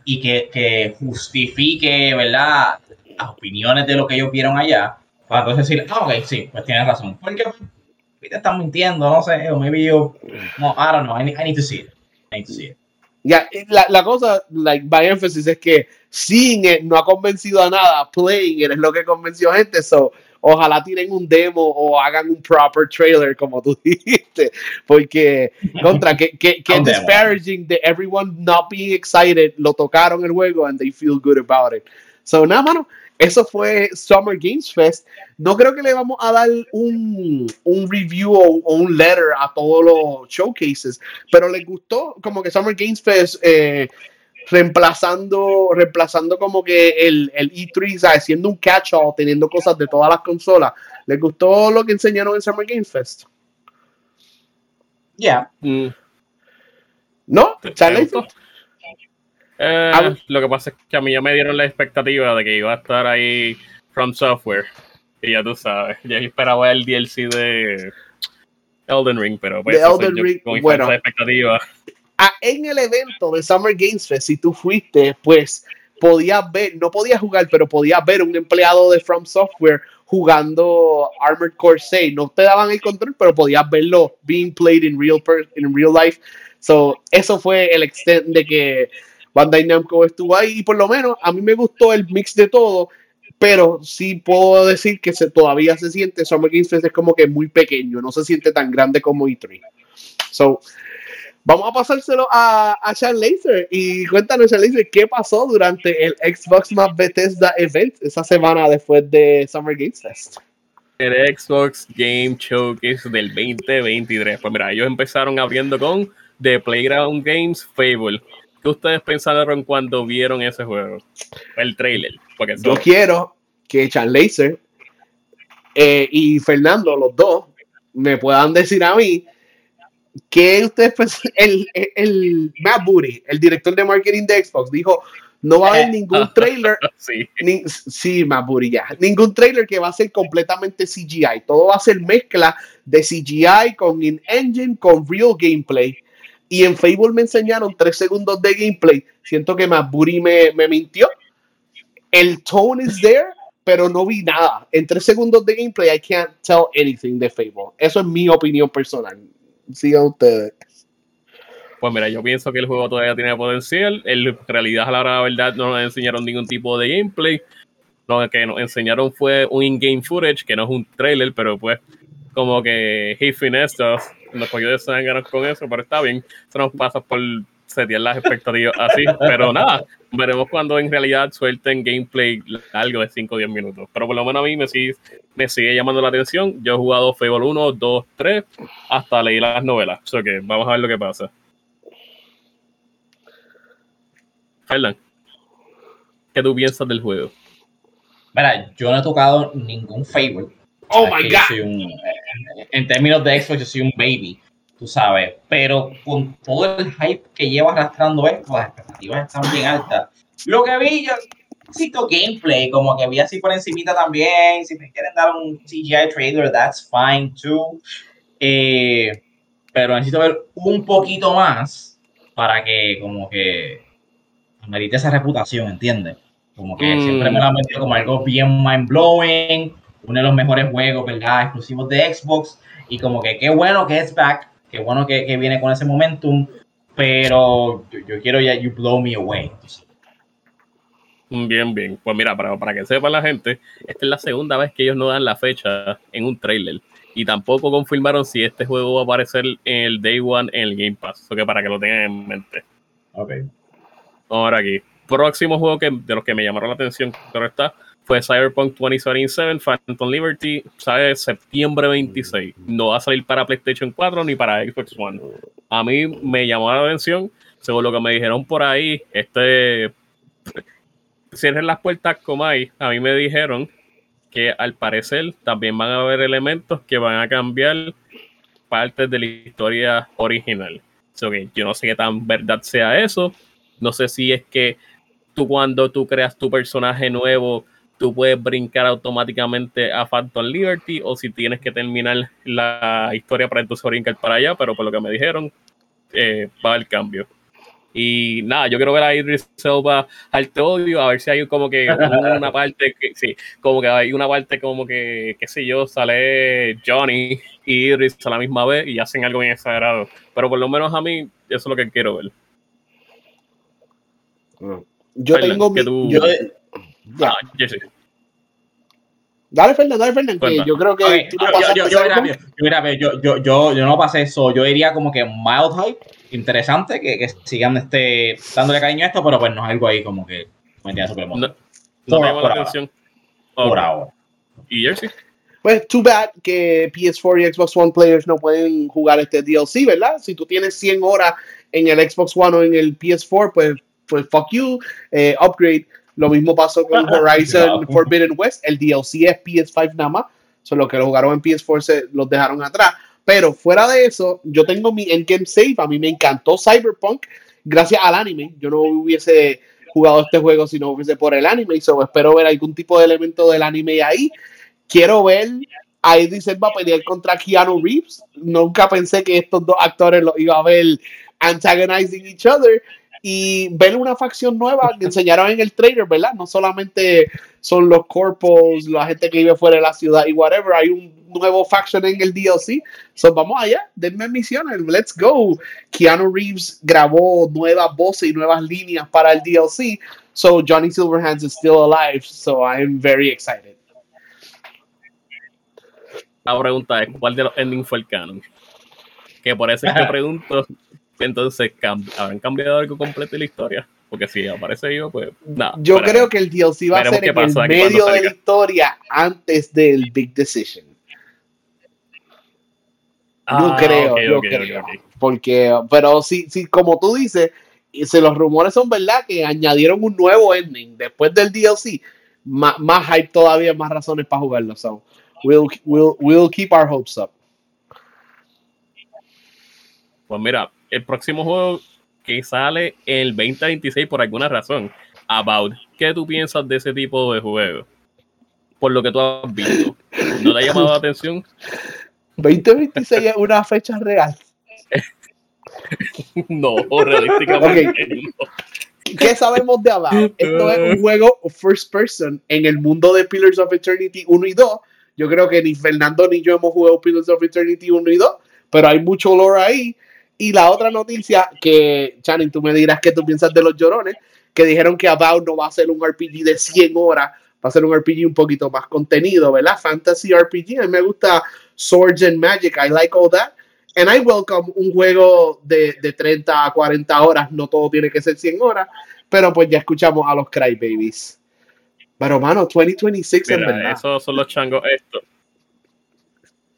y que, que, justifique, ¿verdad? Las opiniones de lo que ellos vieron allá. Para entonces decir, ah, ok, sí, pues tienes razón. Porque te están mintiendo, no sé, o maybe yo, no, I don't know, I need, I need to see it. I need to see it. Ya, la, la, cosa, like, by emphasis, es que seeing it no ha convencido a nada, playing it es lo que convenció a gente, so, ojalá tienen un demo o hagan un proper trailer, como tú dijiste, porque, contra, que, que, que disparaging de everyone not being excited, lo tocaron el juego and they feel good about it. So, nada, mano, eso fue Summer Games Fest. No creo que le vamos a dar un, un review o, un letter a todos los showcases, pero les gustó como que Summer Games Fest eh, reemplazando, reemplazando como que el, el E3, ¿sabes? siendo un catch-all, teniendo cosas de todas las consolas. ¿Les gustó lo que enseñaron en Summer Games Fest? Ya. Mm. ¿No? ¿Charlie? Eh, lo que pasa es que a mí ya me dieron la expectativa de que iba a estar ahí From Software. Y ya tú sabes, ya esperaba el DLC de Elden Ring, pero pues Elden Ring, bueno, expectativa. En el evento de Summer Games Fest, si tú fuiste, pues podías ver, no podías jugar, pero podías ver un empleado de From Software jugando Armored Core 6. No te daban el control, pero podías verlo being played in real, in real life So, eso fue el extent de que Bandai Namco estuvo ahí y por lo menos a mí me gustó el mix de todo, pero sí puedo decir que todavía se siente, Summer Games Fest es como que muy pequeño, no se siente tan grande como E3. So, vamos a pasárselo a, a Sean Laser y cuéntanos, Sean Laser, qué pasó durante el Xbox más Bethesda Event esa semana después de Summer Games Fest. El Xbox Game Showcase del 2023. Pues mira, ellos empezaron abriendo con The Playground Games Fable. ¿Qué ustedes pensaron cuando vieron ese juego? El trailer. Porque Yo quiero que Chan Laser eh, y Fernando, los dos, me puedan decir a mí que ustedes el, el, el Matt Booty, el director de marketing de Xbox, dijo no va a haber ningún trailer. sí, ni, sí Matt Booty, ya. Ningún trailer que va a ser completamente CGI. Todo va a ser mezcla de CGI con in-engine, con real gameplay. Y en Facebook me enseñaron tres segundos de gameplay. Siento que Maburi me, me mintió. El tone is there, pero no vi nada. En tres segundos de gameplay, I can't tell anything de Facebook. Eso es mi opinión personal. Sigan ustedes. Pues mira, yo pienso que el juego todavía tiene potencial. En realidad, a la hora de la verdad, no nos enseñaron ningún tipo de gameplay. Lo que nos enseñaron fue un in-game footage, que no es un trailer, pero pues como que Hey Finestas nos cogió de sangre con eso, pero está bien. Eso nos pasa por setear las expectativas así. Pero nada, veremos cuando en realidad suelten gameplay algo de 5 o 10 minutos. Pero por lo menos a mí me sigue, me sigue llamando la atención. Yo he jugado Fable 1, 2, 3, hasta leí las novelas. O sea que vamos a ver lo que pasa. Fernan, ¿qué tú piensas del juego? Mira, yo no he tocado ningún Fable. Oh my god. Un, en términos de Xbox, yo soy un baby, tú sabes. Pero con todo el hype que lleva arrastrando esto, las expectativas están bien altas. Lo que vi, yo necesito gameplay, como que vi así por encimita también. Si me quieren dar un CGI trailer, that's fine too. Eh, pero necesito ver un poquito más para que como que merite esa reputación, ¿entiendes? Como que mm. siempre me han metido como algo bien mind blowing, uno de los mejores juegos, ¿verdad? Exclusivos de Xbox. Y como que qué bueno que es back, qué bueno que, que viene con ese momentum, pero yo, yo, quiero ya You Blow Me Away. Bien, bien. Pues mira, para, para que sepa la gente, esta es la segunda vez que ellos no dan la fecha en un trailer. Y tampoco confirmaron si este juego va a aparecer en el Day One en el Game Pass. O que para que lo tengan en mente. Ok. Ahora aquí. Próximo juego que, de los que me llamaron la atención, pero está, fue Cyberpunk 2077, Phantom Liberty, sale septiembre 26. No va a salir para PlayStation 4 ni para Xbox One. A mí me llamó la atención, según lo que me dijeron por ahí, este cierren las puertas como hay. A mí me dijeron que al parecer también van a haber elementos que van a cambiar partes de la historia original. So que yo no sé qué tan verdad sea eso. No sé si es que tú cuando tú creas tu personaje nuevo tú puedes brincar automáticamente a Phantom Liberty o si tienes que terminar la historia para entonces brincar para allá, pero por lo que me dijeron, eh, va el cambio. Y nada, yo quiero ver a Idris Elba al odio, a ver si hay como que una parte que, sí, como que hay una parte como que, qué sé yo, sale Johnny y Idris a la misma vez y hacen algo bien exagerado. Pero por lo menos a mí, eso es lo que quiero ver. Yo tengo mi, yo, Ah, dale, Fernando, dale, Fernando. yo creo que yo, yo, yo, yo, no pasé eso. Yo diría como que mild hype, interesante, que, que sigan este, dándole cariño a esto, pero pues no es algo ahí como que me entiende super No, no por, me la atención. Por ahora. ¿Y Jersey? Pues, too bad que PS4 y Xbox One players no pueden jugar este DLC, ¿verdad? Si tú tienes 100 horas en el Xbox One o en el PS4, pues, pues fuck you, eh, upgrade. Lo mismo pasó con Horizon Forbidden West. El DLC es PS5 nada más. Solo que lo jugaron en PS4 se los dejaron atrás. Pero fuera de eso, yo tengo mi Endgame Save. A mí me encantó Cyberpunk gracias al anime. Yo no hubiese jugado este juego si no hubiese por el anime. Y so, espero ver algún tipo de elemento del anime ahí. Quiero ver a Idris Elba pelear contra Keanu Reeves. Nunca pensé que estos dos actores los iba a ver antagonizing each other y ver una facción nueva que enseñaron en el trailer, ¿verdad? No solamente son los corpos, la gente que vive fuera de la ciudad y whatever, hay un nuevo faction en el DLC. So, vamos allá, denme misiones, let's go. Keanu Reeves grabó nuevas voces y nuevas líneas para el DLC. So, Johnny Silverhands is still alive. So, I'm very excited. La pregunta es: ¿cuál de los endings fue el canon? Que por eso es que pregunto. Entonces, ¿habrán cambiado algo completo en la historia? Porque si aparece yo, pues nada. Yo creo que el DLC va a ser en el medio de la historia antes del Big Decision. Ah, yo creo, yo creo. porque, pero sí, sí, como tú dices, si los rumores son verdad que añadieron un nuevo ending después del DLC, más, más hype todavía, más razones para jugarlo. So, we'll, we'll, we'll keep our hopes up. Pues mira, el próximo juego que sale el 2026 por alguna razón. About. ¿Qué tú piensas de ese tipo de juego? Por lo que tú has visto. ¿No te ha llamado la atención? 2026 es una fecha real. no, realísticamente. ¿Qué sabemos de About? Esto es un juego first person en el mundo de Pillars of Eternity 1 y 2. Yo creo que ni Fernando ni yo hemos jugado Pillars of Eternity 1 y 2, pero hay mucho lore ahí y la otra noticia que, Channing, tú me dirás qué tú piensas de los llorones, que dijeron que About no va a ser un RPG de 100 horas, va a ser un RPG un poquito más contenido, ¿verdad? Fantasy RPG, a mí me gusta Swords and Magic, I like all that. And I welcome un juego de, de 30 a 40 horas, no todo tiene que ser 100 horas, pero pues ya escuchamos a los Crybabies. Pero, mano, 2026 en verdad. Esos son los changos estos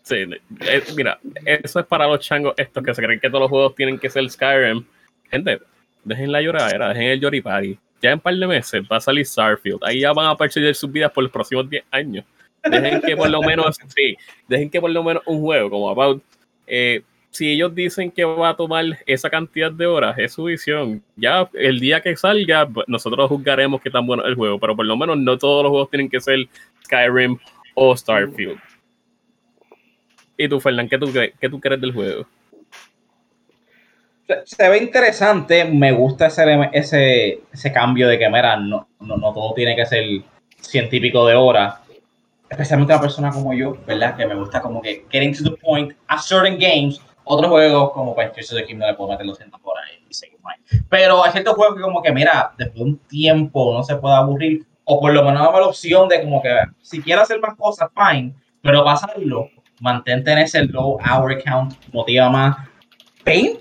Sí, eh, mira, eso es para los changos estos que se creen que todos los juegos tienen que ser Skyrim. Gente, dejen la lloradera, dejen el Yoripari. Ya en un par de meses va a salir Starfield. Ahí ya van a perseguir sus vidas por los próximos 10 años. Dejen que por lo menos, sí, dejen que por lo menos un juego como About, eh, si ellos dicen que va a tomar esa cantidad de horas, es su visión. Ya el día que salga, nosotros juzgaremos qué tan bueno es el juego, pero por lo menos no todos los juegos tienen que ser Skyrim o Starfield. ¿Y tú, Fernán, qué tú, qué tú crees del juego? Se, ve interesante, me gusta ese, ese, ese cambio de que, mira, no, no, no, todo tiene que ser científico de hora. Especialmente una persona como yo, ¿verdad? Que me gusta como que getting to the point a certain games. Otros juegos, como pues Tears of the no le puedo meter los por ahí y seguir Pero hay ciertos juegos que como que, mira, después de un tiempo no se puede aburrir. O por lo menos dame la opción de como que, si quiero hacer más cosas, fine. Pero pasarlo mantente en ese low hour count, motiva más. 20,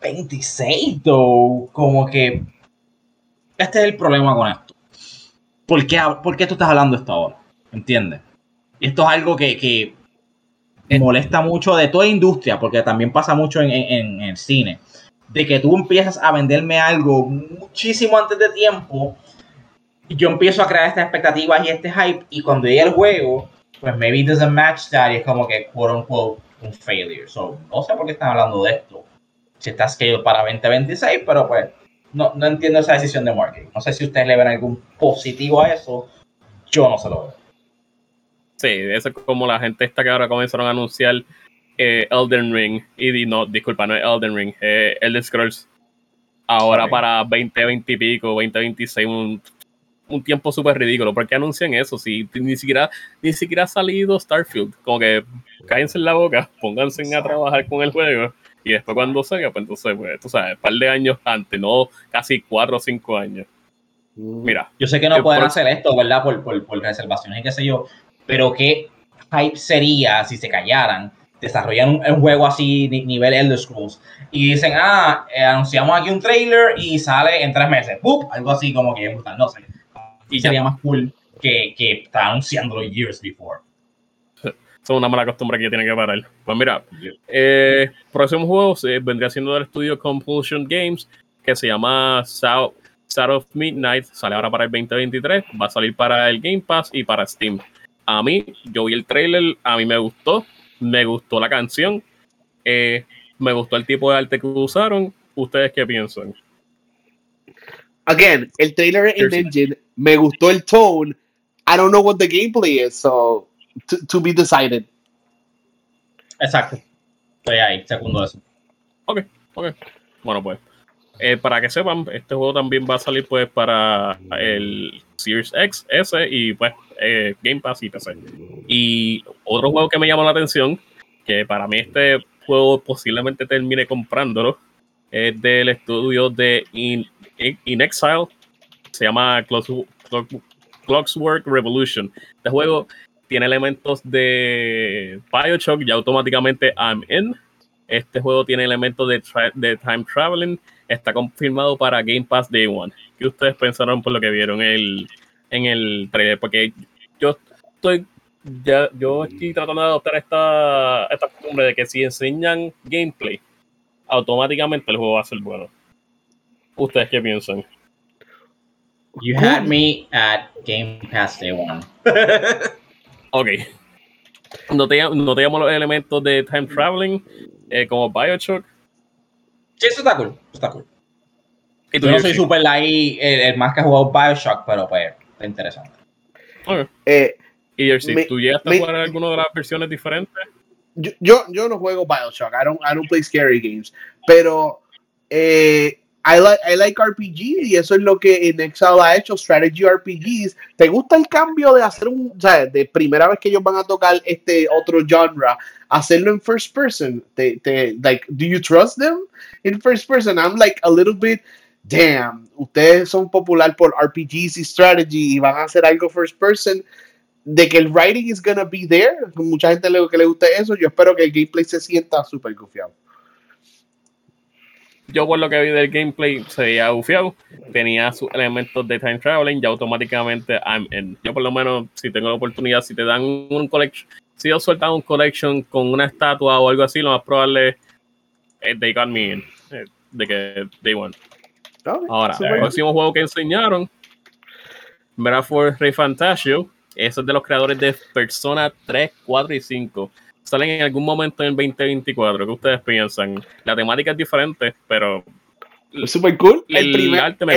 26, though. como que este es el problema con esto. ¿Por qué, por qué tú estás hablando esto ahora? ¿Entiendes? Y esto es algo que, que eh. molesta mucho de toda industria, porque también pasa mucho en, en, el cine, de que tú empiezas a venderme algo muchísimo antes de tiempo, y yo empiezo a crear estas expectativas y este hype, y cuando llega el juego, pues maybe it doesn't match that y es como que quote unquote un failure. So, no sé por qué están hablando de esto. Si está scale para 2026, pero pues no, no entiendo esa decisión de marketing. No sé si ustedes le ven algún positivo a eso. Yo no se lo veo. Sí, eso es como la gente esta que ahora comenzaron a anunciar eh, Elden Ring. Y no, disculpa, no es Elden Ring, eh, Elden Scrolls. Ahora para 2020 y pico, 2026, un un tiempo súper ridículo. ¿Por qué anuncian eso? Si ni siquiera, ni siquiera ha salido Starfield. Como que cállense en la boca, pónganse a trabajar con el juego. Y después cuando salga, pues entonces, pues, tú sabes, un par de años antes, no casi cuatro o cinco años. Mm. Mira. Yo sé que no pueden hacer esto, ¿verdad? Por, por, por, reservaciones y qué sé yo. Pero qué hype sería si se callaran, desarrollan un, juego así, nivel Elder Scrolls, y dicen, ah, eh, anunciamos aquí un trailer y sale en tres meses. Algo así como que No sé y sería más cool que, que anunciando los years before. Son una mala costumbre que tiene que parar. Pues mira, eh, próximo juego vendría siendo del estudio Compulsion Games, que se llama South, of Midnight. Sale ahora para el 2023. Va a salir para el Game Pass y para Steam. A mí, yo vi el trailer, a mí me gustó. Me gustó la canción. Eh, me gustó el tipo de arte que usaron. ¿Ustedes qué piensan? Again, el trailer en engine me gustó el tone. I don't know what the gameplay is, so to, be decided. Exacto. Estoy ahí, segundo eso. Ok, ok. Bueno, pues. Eh, para que sepan, este juego también va a salir pues para el Series X, S y pues eh, Game Pass y PC. Y otro juego que me llamó la atención, que para mí este juego posiblemente termine comprándolo, es del estudio de In, Exile. Se llama Clockwork Revolution. Este juego tiene elementos de Bioshock y automáticamente I'm in. Este juego tiene elementos de, de time traveling. Está confirmado para Game Pass Day One. ¿Qué ustedes pensaron por lo que vieron el, en el trailer? Porque yo estoy ya, yo estoy tratando de adoptar esta, esta costumbre de que si enseñan gameplay, automáticamente el juego va a ser bueno. ¿Ustedes qué piensan? You had me at Game Pass Day One. ok. ¿No te, ¿No te llamo los elementos de time traveling eh, como Bioshock? Sí, eso está cool. Está cool. Yo no soy super ahí el, más que ha jugado Bioshock, pero pues está interesante. Okay. Eh, y Jersey, ¿tú llegaste a jugar alguna de las versiones diferentes? Yo, yo, no juego Bioshock, I don't, I don't play scary games, pero eh, I, like, I like RPG y eso es lo que en Exile ha hecho, strategy RPGs. ¿Te gusta el cambio de hacer un, o sea, de primera vez que ellos van a tocar este otro genre, hacerlo en first person? ¿Te, te, like, do you trust them in first person? I'm like a little bit, damn, ustedes son popular por RPGs y strategy y van a hacer algo first person de que el writing is gonna be there. Mucha gente le, que le guste eso. Yo espero que el gameplay se sienta súper gufiado. Yo por lo que vi del gameplay se veía gufiado. Tenía sus elementos de time traveling y automáticamente I'm in. Yo por lo menos si tengo la oportunidad, si te dan un collection, si yo sueltan un collection con una estatua o algo así, lo más probable es they got me in. Eh, de que they won. Ahora, el próximo juego que enseñaron, fue Rey Fantasio eso es de los creadores de Persona 3, 4 y 5. Salen en algún momento en el 2024. ¿Qué ustedes piensan? La temática es diferente, pero. Super cool. El,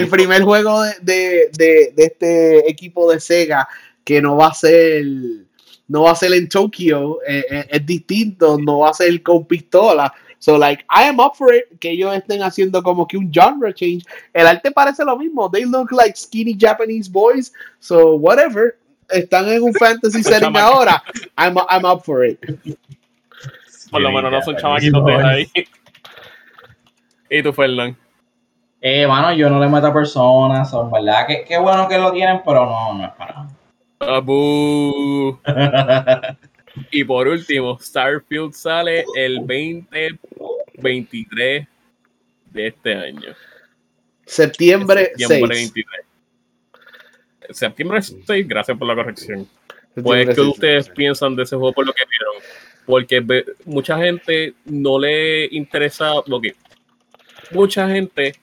primer, juego de, este equipo de Sega que no va a ser no va a ser en Tokio eh, eh, es distinto, no va a ser con pistola. So like I am up for it que ellos estén haciendo como que un genre change. El arte parece lo mismo. They look like skinny Japanese boys. So whatever están en un fantasy setting ahora, I'm, I'm up for it. Por lo menos no son chamaquitos de ahí. ¿Y tú, Fernán? Eh, mano, yo no le meto a personas, son verdad. Qué, qué bueno que lo tienen, pero no, no es para Abu. y por último, Starfield sale el 2023 de este año. Septiembre, septiembre 6. 23 septiembre 6, gracias por la corrección. Pues, ¿qué ustedes piensan de ese juego por lo que vieron? Porque mucha gente no le interesa lo que. Mucha gente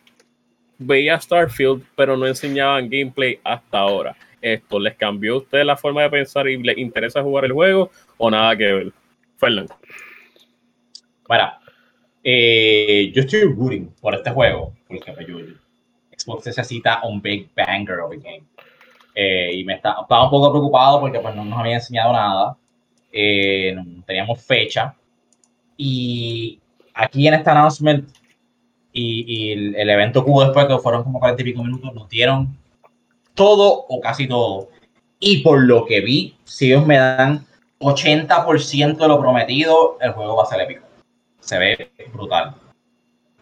veía Starfield, pero no enseñaban gameplay hasta ahora. ¿Esto les cambió a ustedes la forma de pensar y les interesa jugar el juego o nada que ver? Fernando. Para, eh, yo estoy rooting por este juego, porque Xbox necesita un big banger of a game. Eh, y me estaba un poco preocupado porque pues, no nos había enseñado nada. Eh, no teníamos fecha. Y aquí en este announcement y, el, evento que hubo después, que fueron como 40 y pico minutos, nos dieron todo o casi todo. Y por lo que vi, si ellos me dan 80% de lo prometido, el juego va a ser épico. Se ve brutal.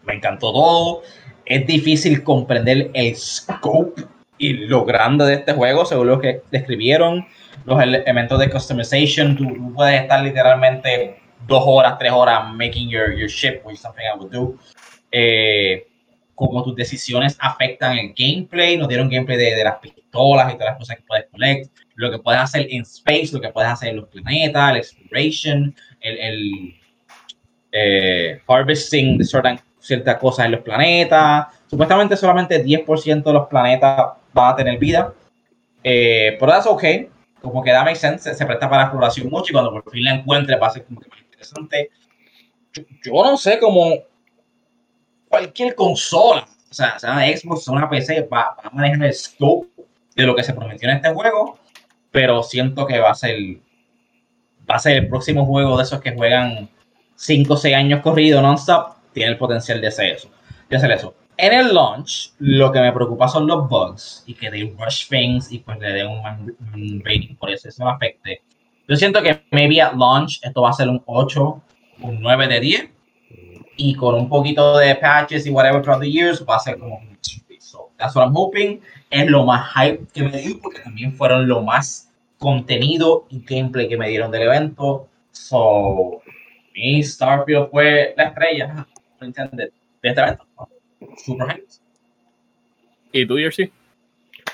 Me encantó todo. Es difícil comprender el scope y lo grande de este juego, según lo que describieron, los elementos de customization, tú, puedes estar literalmente dos horas, tres horas making your, your ship, which is something I would do. Eh, como tus decisiones afectan el gameplay, nos dieron gameplay de, de, las pistolas y todas las cosas que puedes collect, lo que puedes hacer en space, lo que puedes hacer en los planetas, el exploration, el, el eh, harvesting de ciertas cosas en los planetas. Supuestamente solamente 10% de los planetas van a tener vida. Eh, pero that's. Como que da make sense, se, presta para exploración mucho y cuando por fin la encuentre va a ser como que más interesante. Yo, no sé cómo cualquier consola, o sea, sea una Xbox o una PC, va, a manejar el scope de lo que se prometió en este juego, pero siento que va a ser va a ser el próximo juego de esos que juegan 5 o 6 años corrido non-stop, tiene el potencial de hacer eso. De hacer eso en el launch, lo que me preocupa son los bugs y que de rush things y pues le den un, rating por eso, eso me afecte. Yo siento que maybe at launch esto va a ser un 8, un 9 de 10. Y con un poquito de patches y whatever throughout the years va a ser como un so, That's what I'm hoping. Es lo más hype que me dio porque también fueron lo más contenido y gameplay que me dieron del evento. So, mi Starfield fue la estrella de este evento. ¿Y tú, Jersey?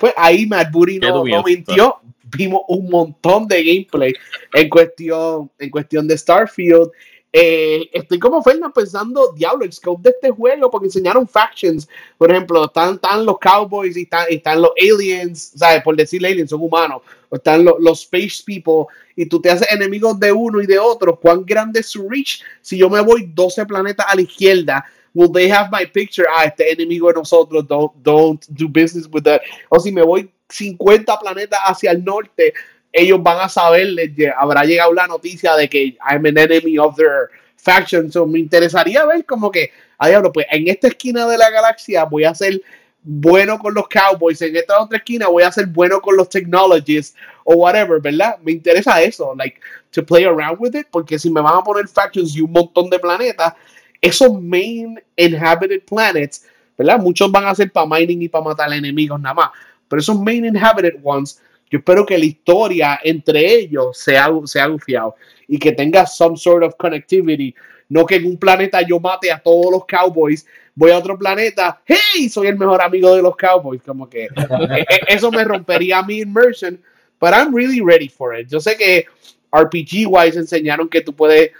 Pues ahí Matt Booty no, no mintió. Vimos un montón de gameplay en cuestión, en cuestión de Starfield. Eh, estoy como Fernan pensando, diablo, el scope de este juego, porque enseñaron factions. Por ejemplo, están, están los cowboys y están, están los aliens, ¿sabes? Por decir aliens, son humanos. O están los, los space people y tú te haces enemigos de uno y de otro. ¿Cuán grande es su reach? Si yo me voy 12 planetas a la izquierda, will they have my picture? Ah, este enemigo de nosotros, don't, don't do business with that. O si me voy 50 planetas hacia el norte, ellos van a saber, habrá llegado la noticia de que I'm an enemy of their faction. So me interesaría ver como que, ah, diablo, pues en esta esquina de la galaxia voy a ser bueno con los Cowboys, en esta otra esquina voy a ser bueno con los Technologies o whatever, ¿verdad? Me interesa eso, like, to play around with it, porque si me van a poner factions y un montón de planetas, esos main inhabited planets, ¿verdad? Muchos van a ser para mining y para matar enemigos nada más. Pero esos main inhabited ones, yo espero que la historia entre ellos sea, sea gufiado y que tenga some sort of connectivity. No que en un planeta yo mate a todos los cowboys, voy a otro planeta, hey, soy el mejor amigo de los cowboys. Como que e, e, eso me rompería mi immersion. But I'm really ready for it. Yo sé que RPG wise enseñaron que tú puedes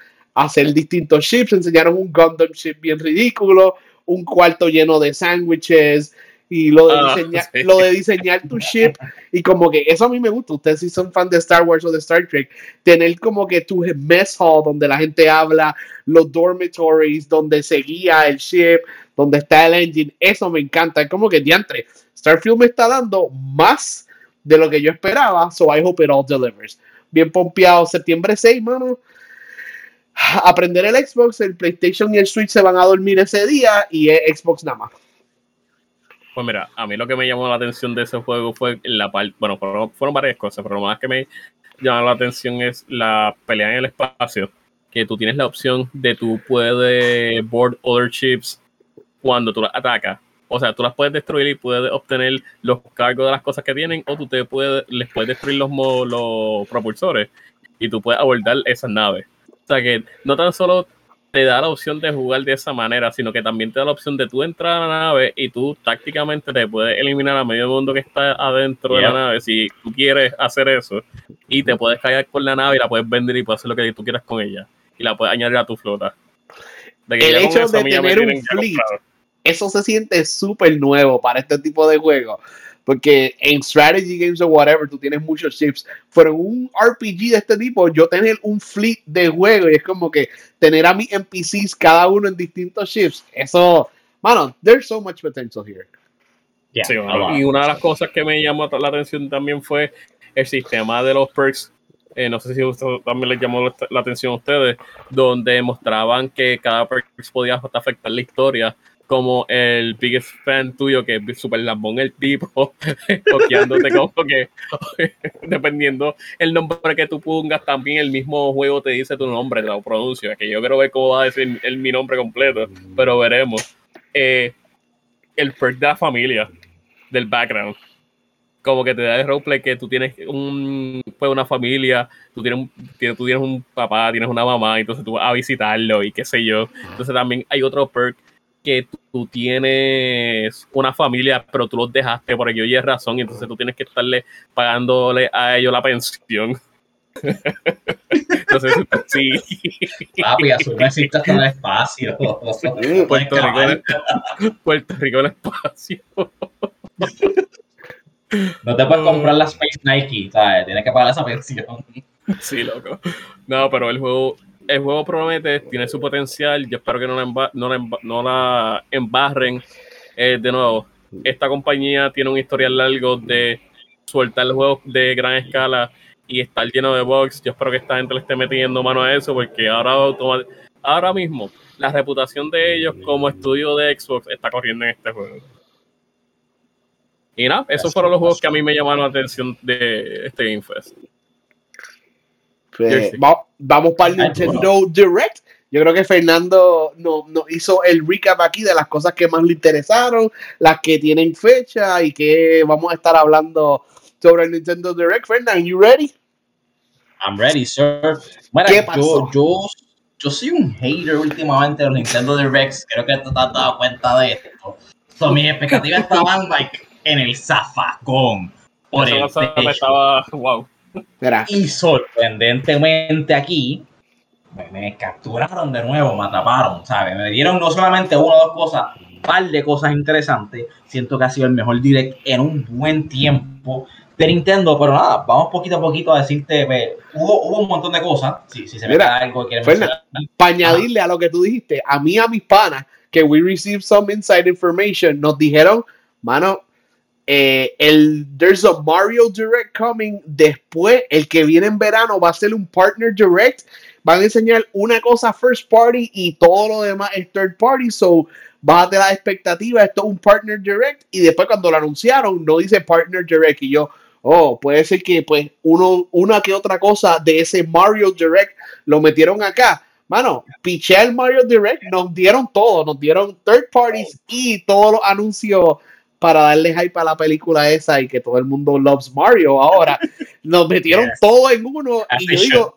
hacer distintos ships, enseñaron un Gundam ship bien ridículo, un cuarto lleno de sándwiches y lo de, ah, diseñar, lo de diseñar tu ship. Y como que eso a mí me gusta, ustedes si son fan de Star Wars o de Star Trek, tener como que tu mess hall donde la gente habla, los dormitories donde se guía el ship, donde está el engine, eso me encanta, es como que diantre, Starfield me está dando más de lo que yo esperaba, so I hope it all delivers. Bien pompeado, septiembre 6, mano aprender el Xbox, el PlayStation y el Switch se van a dormir ese día y es Xbox nada más. Pues mira, a mí lo que me llamó la atención de ese juego fue la parte, bueno, fueron, varias cosas, pero lo más que me llamó la atención es la pelea en el espacio, que tú tienes la opción de tú puedes board other chips cuando tú las atacas. O sea, tú las puedes destruir y puedes obtener los cargos de las cosas que tienen, o tú te puedes, les puedes destruir los, los propulsores y tú puedes abordar esas naves. O sea que no tan solo te da la opción de jugar de esa manera, sino que también te da la opción de tú entrar a la nave y tú tácticamente te puedes eliminar a medio mundo que está adentro de la nave si tú quieres hacer eso y te puedes caer con la nave y la puedes vender y puedes hacer lo que tú quieras con ella y la puedes añadir a tu flota. El hecho de tener un fleet, eso se siente súper nuevo para este tipo de juegos. Porque en strategy games o whatever, tú tienes muchos chips. Pero en un RPG de este tipo, yo tener un fleet de juego y es como que tener a mis NPCs cada uno en distintos chips. Eso, mano, there's so much potential here. y una de las cosas que me llamó la atención también fue el sistema de los perks. Eh, no sé si también les llamó la atención a ustedes, donde mostraban que cada perk podía afectar la historia como el biggest fan tuyo, que es super lambón el tipo, copiándote como que, dependiendo el nombre que tú pongas, también el mismo juego te dice tu nombre, lo pronuncio. que yo quiero ver cómo va a decir el, mi nombre completo, pero veremos. Eh, el perk de la familia, del background. Como que te da el roleplay que tú tienes un, pues una familia, tú tienes, un, tú tienes un papá, tienes una mamá, entonces tú vas a visitarlo y qué sé yo. Entonces también hay otro perk que tú tienes una familia, pero tú los dejaste por y es razón, y entonces tú tienes que estarle pagándole a ellos la pensión. Entonces, sí. Papi, azul no existe hasta el espacio. Puerto Rico, en, Puerto Rico el espacio. No te puedes comprar la Space Nike, ¿sabes? Tienes que pagar esa pensión. Sí, loco. No, pero el juego el juego promete, tiene su potencial. Yo espero que no la, no la, embarren. Eh, de nuevo, esta compañía tiene un historial largo de soltar juegos de gran escala y estar lleno de bugs. Yo espero que esta gente le esté metiendo mano a eso porque ahora, ahora mismo la reputación de ellos como estudio de Xbox está corriendo en este juego. Y nada, esos fueron los juegos que a mí me llamaron la atención de este Game Fest. Pues, va- vamos para el Nintendo Direct. Yo creo que Fernando nos no hizo el recap aquí de las cosas que más le interesaron, las que tienen fecha y que vamos a estar hablando sobre el Nintendo Direct. Fernando, you ready? I'm ready, sir. Bueno, ¿Qué pasó? yo, yo, yo soy un hater últimamente de los Nintendo Directs. Creo que tú te has dado cuenta de esto. So, mis expectativas estaban like, en el zafacón. Por Eso el no estaba, wow. Mira, Y sorprendentemente aquí me, me capturaron de nuevo, me atraparon, ¿sabes? Me dieron no solamente una o dos cosas, un par de cosas interesantes. Siento que ha sido el mejor direct en un buen tiempo de Nintendo, pero nada, vamos poquito a poquito a decirte, hubo, hubo un montón de cosas. Si, si se me Mira, algo que Fernan, para añadirle a lo que tú dijiste, a mí, a mis panas, que we received some inside information, nos dijeron, mano, eh, el There's a Mario Direct coming. Después, el que viene en verano va a ser un Partner Direct. Van a enseñar una cosa first party y todo lo demás es third party. So, bájate la expectativa. Esto es un Partner Direct. Y después, cuando lo anunciaron, no dice Partner Direct. Y yo, oh, puede ser que, pues, uno, una que otra cosa de ese Mario Direct lo metieron acá. Mano, piché el Mario Direct, nos dieron todo, nos dieron third parties y todos los anuncios para darle hype a la película esa y que todo el mundo loves Mario ahora. Nos metieron Yes. todo en uno As y yo digo,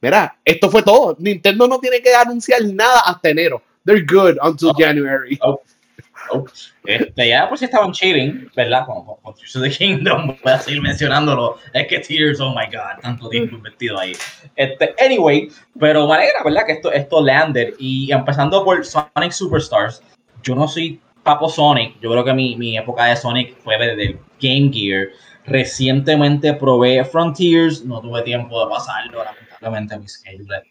mira, esto fue todo. Nintendo no tiene que anunciar nada hasta enero. They're good until Oh. January. Oh, este, ya pues estaban cheating, ¿verdad? Con, con, the Kingdom, voy a seguir mencionándolo. Es que Tears, oh my god, tanto tiempo invertido ahí. Este, anyway, pero me alegra, ¿verdad? Que esto, esto landed. Y empezando por Sonic Superstars, yo no soy papo Sonic. Yo creo que mi, mi época de Sonic fue desde el Game Gear. Recientemente probé Frontiers, no tuve tiempo de pasarlo, lamentablemente mi schedule es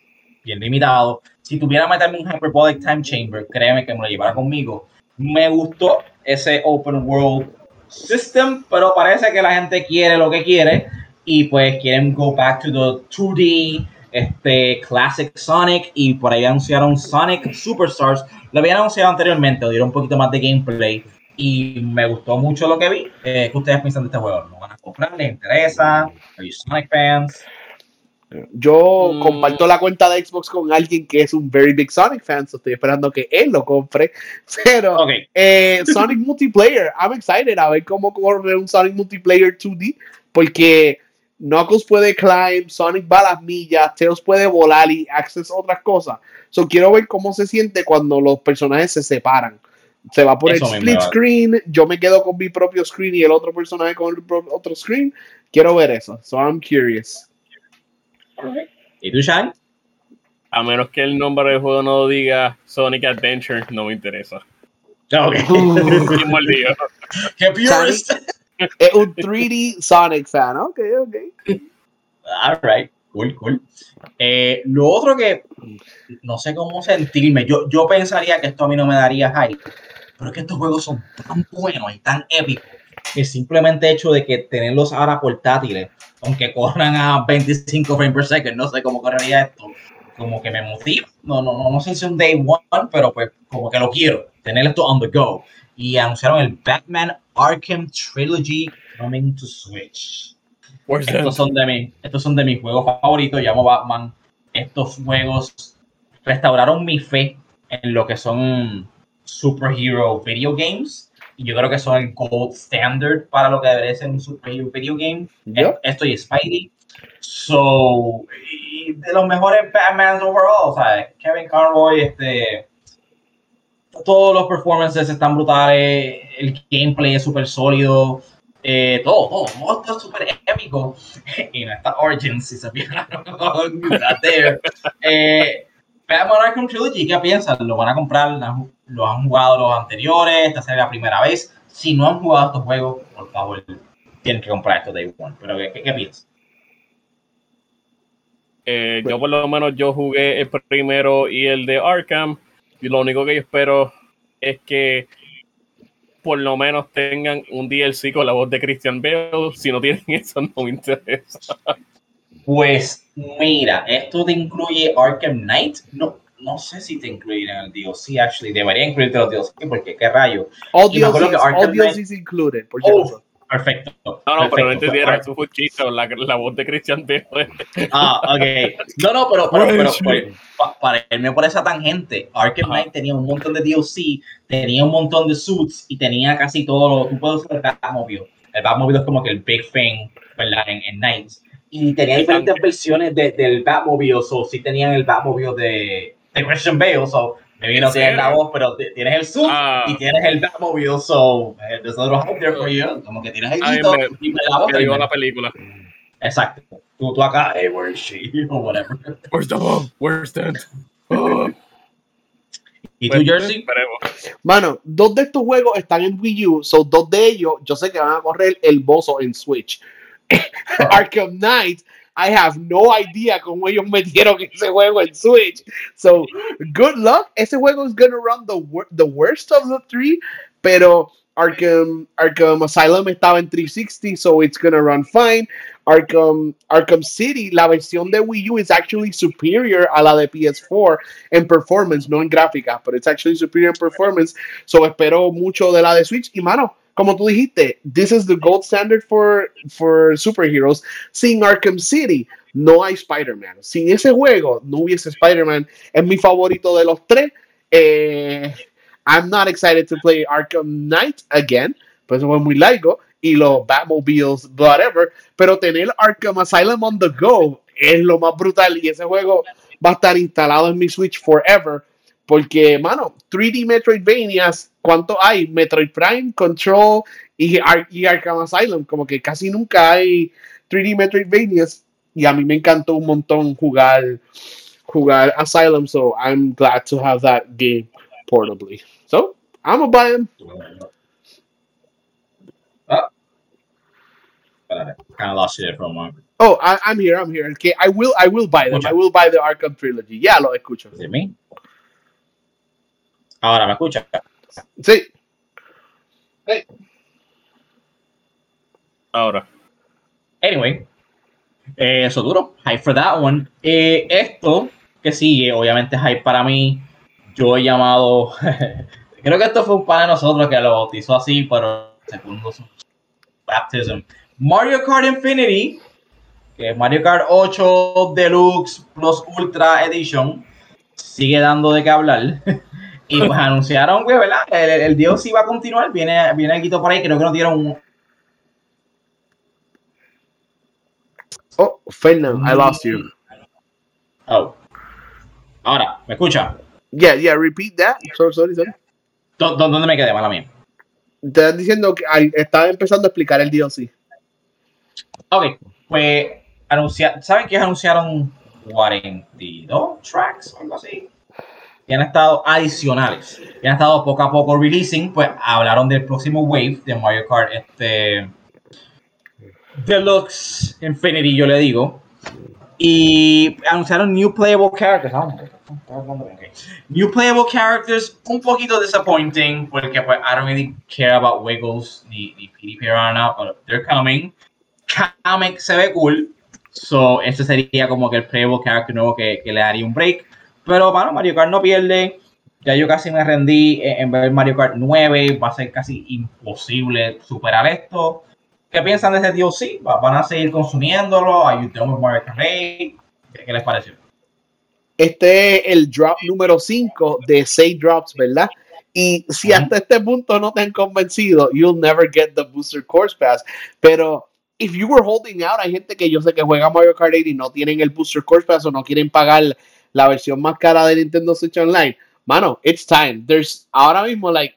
bien limitado. Si tuviera que meterme un Hyperbolic Time Chamber, créeme que me lo llevara conmigo. Me gustó ese Open World System, pero parece que la gente quiere lo que quiere y pues quieren go back to the 2D, este Classic Sonic y por ahí anunciaron Sonic Superstars. Lo habían anunciado anteriormente, dieron un poquito más de gameplay y me gustó mucho lo que vi. Eh, ¿Qué ustedes piensan de este juego? ¿Lo van a comprar? ¿Les interesa? ¿Are you Sonic fans? Yo Mm. comparto la cuenta de Xbox con alguien que es un very big Sonic fan, so estoy esperando que él lo compre. Pero Ok, Eh, Sonic Multiplayer. I'm excited a ver cómo corre un Sonic Multiplayer 2D. Porque Knuckles puede climb, Sonic va a las millas, Tails puede volar y access otras cosas. So quiero ver cómo se siente cuando los personajes se separan. Se va por el Eso mismo, split screen, yo me quedo con mi propio screen y el otro personaje con el otro screen. Quiero ver eso. So I'm curious. ¿y tú, Shine? A menos que el nombre del juego no diga Sonic Adventure, no me interesa. Ok. Bien mordido. ¡Qué purist! Es un 3D Sonic fan. Ok, ok. Alright, cool, cool. Eh, lo otro que no sé cómo sentirme, yo, yo pensaría que esto a mí no me daría hype, pero es que estos juegos son tan buenos y tan épicos que simplemente hecho de que tenerlos ahora portátiles, aunque corran a 25 frames per second, no sé cómo correría esto, como que me motiva. No, no, no, no sé si es un day one, pero pues como que lo quiero, tener esto on the go. Y anunciaron el Batman Arkham Trilogy coming to Switch. That? Estos son de mi, estos son de mis juegos favoritos. Llamo Batman. Estos juegos restauraron mi fe en lo que son superhero video games. Y yo creo que son el gold standard para lo que debería ser un superhero video game. Esto y Spidey. So, de los mejores Batmans overall, ¿sabes? Kevin Conroy, este. Todos los performances están brutales. El gameplay es súper sólido. Eh, todo, todo, todo es súper épico. y no está Origins, si se there. Eh, Batman Arkham Trilogy, ¿qué piensan? ¿Lo van a comprar? ¿Lo han- ¿Lo han jugado los anteriores? ¿Esta será la primera vez? Si no han jugado estos juegos, por favor, tienen que comprar esto Day One. Pero, ¿qué, qué, qué piensan? Eh, yo por lo menos yo jugué el primero y el de Arkham y lo único que yo espero es que por lo menos tengan un DLC con la voz de Christian Bale. Si no tienen eso, no me interesa. Pues mira, esto te incluye Arkham Knight. No, no sé si te incluye en el DLC, actually. Debería incluirte los DLC porque qué rayo. All DLCs, que Arkham all Knight- DLCs included, por Oh. Perfecto. No, no, pero no entendieron, eso fue un chiste, la, la voz de Christian Bale. Ah, ok. No, no, pero, pero, pero, pero para irme por esa tangente, Arkham Knight tenía un montón de DLC, tenía un montón de suits y tenía casi todo lo. Tú puedes usar el Batmobile. El Batmobile es como que el big thing, ¿verdad? En, en Knights. Y tenía diferentes versiones de, del Batmobile, so sí tenían el Batmobile de, de Christian Bale, so Maybe no tienes la voz, pero tienes el suit ah. y tienes el Batmobile, so there's a little hope there for you. Como que tienes el hito y la voz. Te la película. Exacto. Tú, tú acá, hey, where is she? O whatever. Where's the bomb? Where's that? ¿Y tú, pues, Jersey? Mano, dos de estos juegos están en Wii U, so dos de ellos yo sé que van a correr el bozo en Switch. Arkham Knight I have no idea cómo ellos metieron ese juego en Switch. So, good luck. Ese juego is gonna run the, the worst of the three, pero Arkham, Arkham Asylum estaba en 360, so it's gonna run fine. Arkham, Arkham City, la versión de Wii U is actually superior a la de PS4 en performance, no en gráfica, but it's actually superior in performance. So espero mucho de la de Switch. Y mano, como tú dijiste, this is the gold standard for, for superheroes. Sin Arkham City, no hay Spider-Man. Sin ese juego, no hubiese Spider-Man. Es mi favorito de los tres. Eh, I'm not excited to play Arkham Knight again, pues fue muy largo. Y los Batmobiles, whatever. Pero tener Arkham Asylum on the go es lo más brutal. Y ese juego va a estar instalado en mi Switch forever. Porque, mano, 3D Metroidvanias, ¿cuánto hay? Metroid Prime, Control y, y Arkham Asylum. Como que casi nunca hay 3D Metroidvanias. Y a mí me encantó un montón jugar, jugar Asylum. So I'm glad to have that game portably. So I'm gonna buy them. Oh. kind of lost you there for a moment. Oh, I, am here. I'm here. Okay, I will. I will buy them. I will buy the Arkham trilogy. Yeah, lo escucho. ¿De mí? Ahora, ¿me escucha? Sí. Hey. Ahora. Anyway, eh, eso duro. Hype for that one. Eh, esto que sigue, obviamente, hype para mí. Yo he llamado. creo que esto fue un pan de nosotros que lo bautizó así, pero segundo su baptism. Mario Kart Infinity, que es Mario Kart 8 Deluxe Plus Ultra Edition, sigue dando de qué hablar. Y pues anunciaron, güey, ¿verdad? El, el Dios iba a continuar. Viene, viene el por ahí. Creo que nos dieron un. Oh, Fernando, I lost you. Oh. Ahora, ¿me escucha? Yeah, yeah, repeat that. Sorry, sorry, sorry. ¿Dónde me quedé? Mala mía. Estás diciendo que estaba empezando a explicar el DLC. Ok, pues anunciar, ¿saben que anunciaron 42 tracks o algo así? Que han estado adicionales, que han estado poco a poco releasing, pues hablaron del próximo wave de Mario Kart este Deluxe Infinity, yo le digo, y anunciaron new playable characters. New playable characters, un poquito disappointing, porque pues I don't really care about Wiggles ni, ni Petey Piranha, but they're coming. Kamek se ve cool, so este sería como que el playable character nuevo que, que le daría un break. Pero bueno, Mario Kart no pierde. Ya yo casi me rendí en ver Mario Kart 9. Va a ser casi imposible superar esto. ¿Qué piensan de este DLC? ¿Van a seguir consumiéndolo? ¿Ayudamos Mario Kart 8? ¿Qué les pareció? Este es el drop número 5 de 6 drops, ¿verdad? Y si hasta este punto no te han convencido, you'll never get the Booster Course Pass. Pero if you were holding out, hay gente que yo sé que juega Mario Kart 8 y no tienen el Booster Course Pass o no quieren pagar la versión más cara de Nintendo Switch Online. Mano, it's time. There's ahora mismo, like,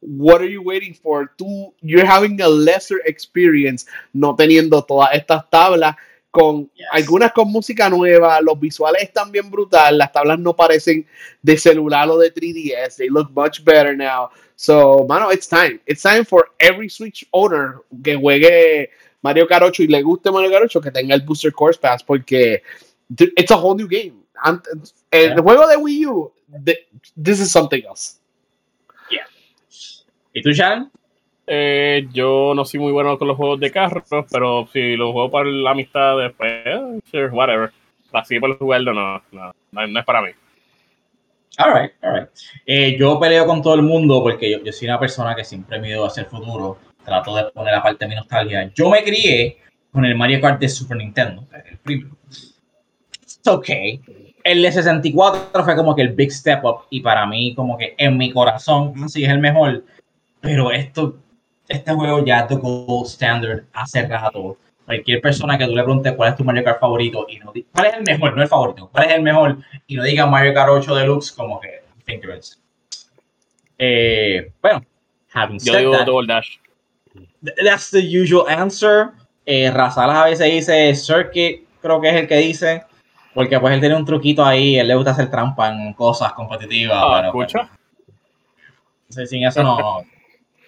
what are you waiting for? Tú, you're having a lesser experience no teniendo todas estas tablas con algunas con música nueva, los visuales están bien brutal, las tablas no parecen de celular o de 3DS, they look much better now. So, mano, it's time. It's time for every Switch owner que juegue Mario Kart 8 y le guste Mario Kart 8 que tenga el Booster Course Pass porque it's a whole new game el juego de Wii U, this is something else. Yeah. ¿Y tú, Shan? Eh, yo no soy muy bueno con los juegos de carros, pero si los juego para la amistad después, sure, whatever. Así por jugarlo, no, no, no, es para mí. Alright, alright. Eh, yo peleo con todo el mundo porque yo, soy una persona que siempre me ido hacia el futuro. trato de poner la parte de mi nostalgia. Yo me crié con el Mario Kart de Super Nintendo, el primero. It's okay. El de 64 fue como que el big step up y para mí como que en mi corazón sí es el mejor. Pero esto, este juego ya tocó gold standard hace rato. Cualquier persona que tú le preguntes cuál es tu Mario Kart favorito y no cuál es el mejor, no el favorito, cuál es el mejor y no diga Mario Kart 8 Deluxe como que think eh, bueno, having Yo digo Double Dash. That's the usual answer. Eh, Razalas a veces dice Circuit, creo que es el que dice. Porque pues él tiene un truquito ahí, él le gusta hacer trampa en cosas competitivas. Ah, ¿escucha? Pues, sin eso no.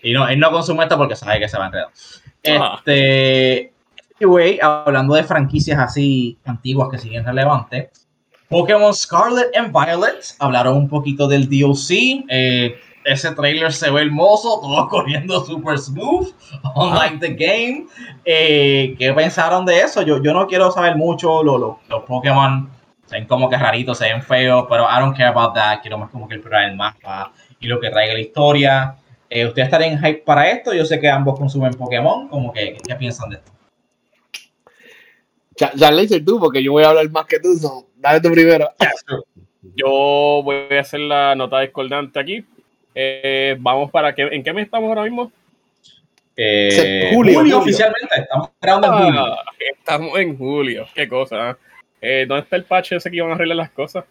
y no, él no consume esto porque sabe que se va a enredar. Ah. Este. Anyway, hablando de franquicias así antiguas que siguen relevantes. Pokémon Scarlet and Violet hablaron un poquito del DLC. Eh, ese trailer se ve hermoso, todo corriendo super smooth, unlike the game. Eh, ¿Qué pensaron de eso? Yo, yo no quiero saber mucho, los, los, Pokémon se ven como que raritos, se ven feos, pero I don't care about that, quiero más como que explorar el mapa y lo que traiga la historia. Eh, ¿Ustedes estarían en hype para esto? Yo sé que ambos consumen Pokémon, como que, ¿qué piensan de esto? Ya, ya le hice tú, porque yo voy a hablar más que tú, so, dale tú primero. Yo voy a hacer la nota discordante aquí. Eh, vamos para qué, ¿en qué mes estamos ahora mismo? Eh, julio, oficialmente, estamos en julio. Ah, estamos en julio, qué cosa. Eh, ¿Dónde está el patch ese que iban a arreglar las cosas?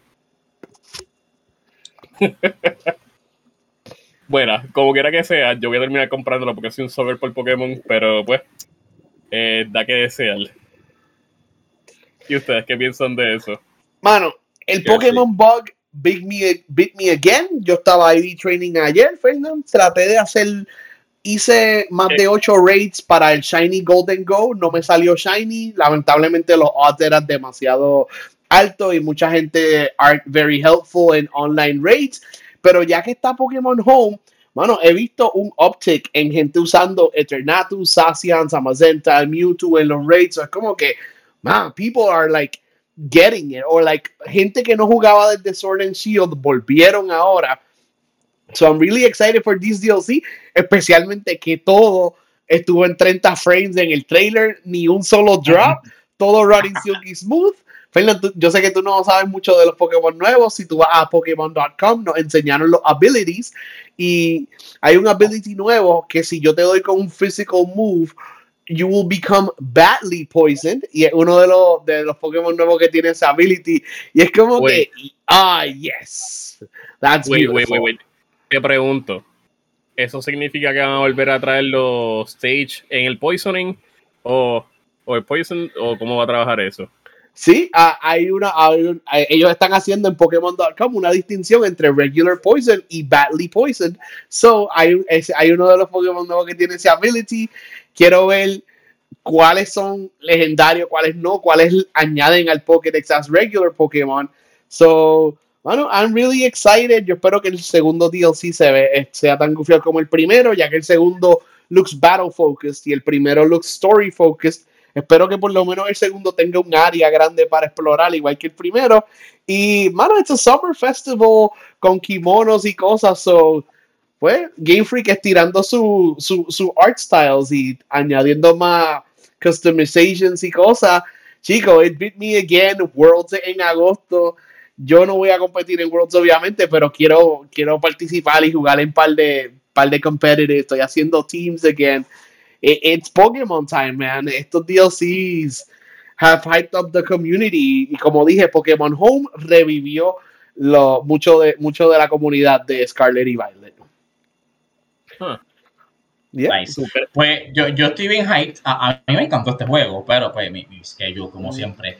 bueno, como quiera que sea, yo voy a terminar comprándolo porque soy un software por Pokémon, pero pues, eh, da que desear. ¿Y ustedes qué piensan de eso? Mano, el Pokémon Bug Beat Me, Beat Me Again. Yo estaba ahí training ayer, Fernando. Traté de hacer, hice más de 8 raids para el Shiny Golden Go. No me salió Shiny. Lamentablemente los odds eran demasiado altos y mucha gente aren't very helpful en online raids. Pero ya que está Pokémon Home, bueno, he visto un uptick en gente usando Eternatus, Sacian, Zamazenta, Mewtwo en los raids. es como que, man, people are like getting it. O like gente que no jugaba desde Sword and Shield volvieron ahora. So I'm really excited for this DLC, especialmente que todo estuvo en 30 frames en el trailer, ni un solo drop, todo running silky smooth. Fernando, yo sé que tú no sabes mucho de los Pokémon nuevos. Si tú vas a Pokémon.com, nos enseñaron los abilities. Y hay un ability nuevo que si yo te doy con un physical move you will become badly poisoned. Y es uno de los, de los Pokémon nuevos que tiene esa ability. Y es como que, ah, yes. That's wait, wait, wait, wait. Te pregunto, ¿eso significa que van a volver a traer los stage en el poisoning? ¿O, o el poison? ¿O cómo va a trabajar eso? Sí, ah, hay una, ellos están haciendo en Pokémon.com una distinción entre regular poison y badly poison. So, hay, hay uno de los Pokémon nuevos que tiene esa ability Quiero ver cuáles son legendarios, cuáles no, cuáles añaden al Pokédex as regular Pokémon. So, bueno, I'm really excited. Yo espero que el segundo DLC se ve, eh, sea tan gufiado como el primero, ya que el segundo looks battle focused y el primero looks story focused. Espero que por lo menos el segundo tenga un área grande para explorar, igual que el primero. Y, mano, it's a summer festival con kimonos y cosas. So, pues Game Freak estirando su, su, su art styles y añadiendo más customizations y cosas. Chicos, it beat me again. Worlds en agosto. Yo no voy a competir en Worlds, obviamente, pero quiero, quiero participar y jugar en par de, par de competitive. Estoy haciendo teams again. it's Pokemon time, man. Estos DLCs have hyped up the community. Y como dije, Pokémon Home revivió lo, mucho, de, mucho de la comunidad de Scarlet y Violet. Pues yo, yo estoy bien hyped. A, mí me encantó este juego, pero pues mi, mi schedule, como mm. siempre,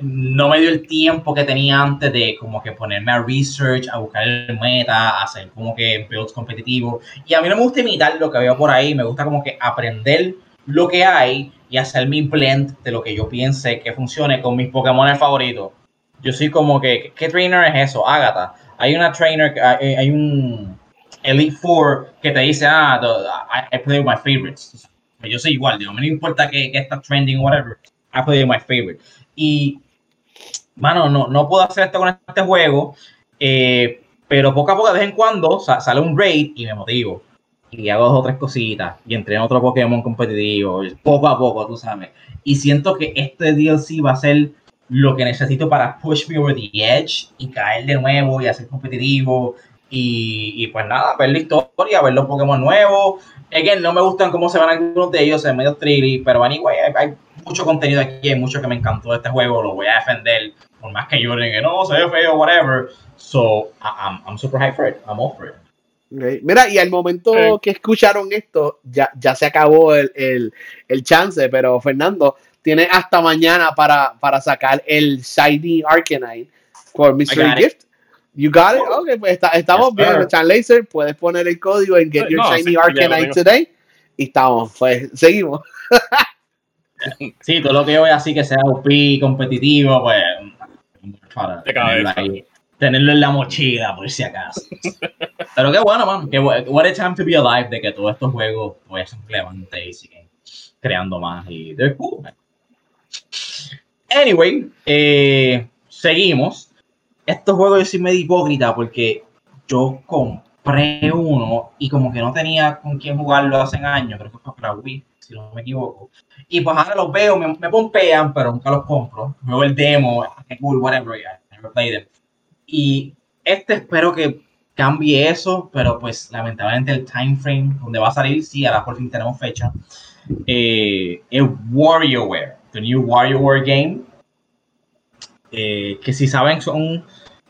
no me dio el tiempo que tenía antes de como que ponerme a research, a buscar el meta, a hacer como que builds competitivos. Y a mí no me gusta imitar lo que veo por ahí, me gusta como que aprender lo que hay y hacer mi blend de lo que yo piense que funcione con mis Pokémon favoritos. Yo soy como que, ¿qué trainer es eso? Agatha. Hay una trainer, hay, hay un Elite Four que te dice, ah, I, play with my favorites. Yo soy igual, digo, me importa que, que está trending, whatever. I play with my favorite. Y, mano, no, no puedo hacer esto con este juego, eh, pero poco a poco, de vez en cuando, sale un raid y me motivo. y hago dos o tres cositas y entreno otro Pokémon competitivo, poco a poco, tú sabes. Y siento que este DLC va a ser lo que necesito para push me over the edge y caer de nuevo y hacer competitivo. Y, y pues nada, ver la historia, ver los Pokémon nuevos. Again, no me gustan cómo se van algunos de ellos, es medio trilly, pero anyway, hay, hay mucho contenido aquí, hay mucho que me encantó de este juego, lo voy a defender, por más que lloren que no, se ve feo, whatever. So, I'm, I'm super hyped for it, I'm all for it. Okay. Mira, y al momento que escucharon esto, ya, ya se acabó el, el, el chance, pero Fernando, tiene hasta mañana para, para sacar el Shiny Arcanine por Mystery. Gift. You got it? Ok, pues está- estamos Yes, bien. Chan Laser, puedes poner el código en Get Your no, Shiny sí, Arcanine. Today. Y estamos, pues seguimos. Sí, todo lo que yo vea así que sea OP competitivo, pues. Para tenerlo, ahí, tenerlo en la mochila, por si acaso. Pero qué bueno, man. Que what a time to be alive de que todos estos juegos pues implementan y siguen creando más. Y they're cool, man. Anyway, eh, seguimos. Estos juegos yo soy medio hipócrita porque yo compré uno y como que no tenía con quién jugarlo hace años, creo que fue para Wii, si no me equivoco. Y pues ahora los veo, me, me pompean, pero nunca los compro. Veo el demo, cool, whatever, it. Y este espero que cambie eso, pero pues lamentablemente el time frame donde va a salir, sí, ahora por fin tenemos fecha. Eh, es WarioWare, the new WarioWare game. Eh, que si saben son,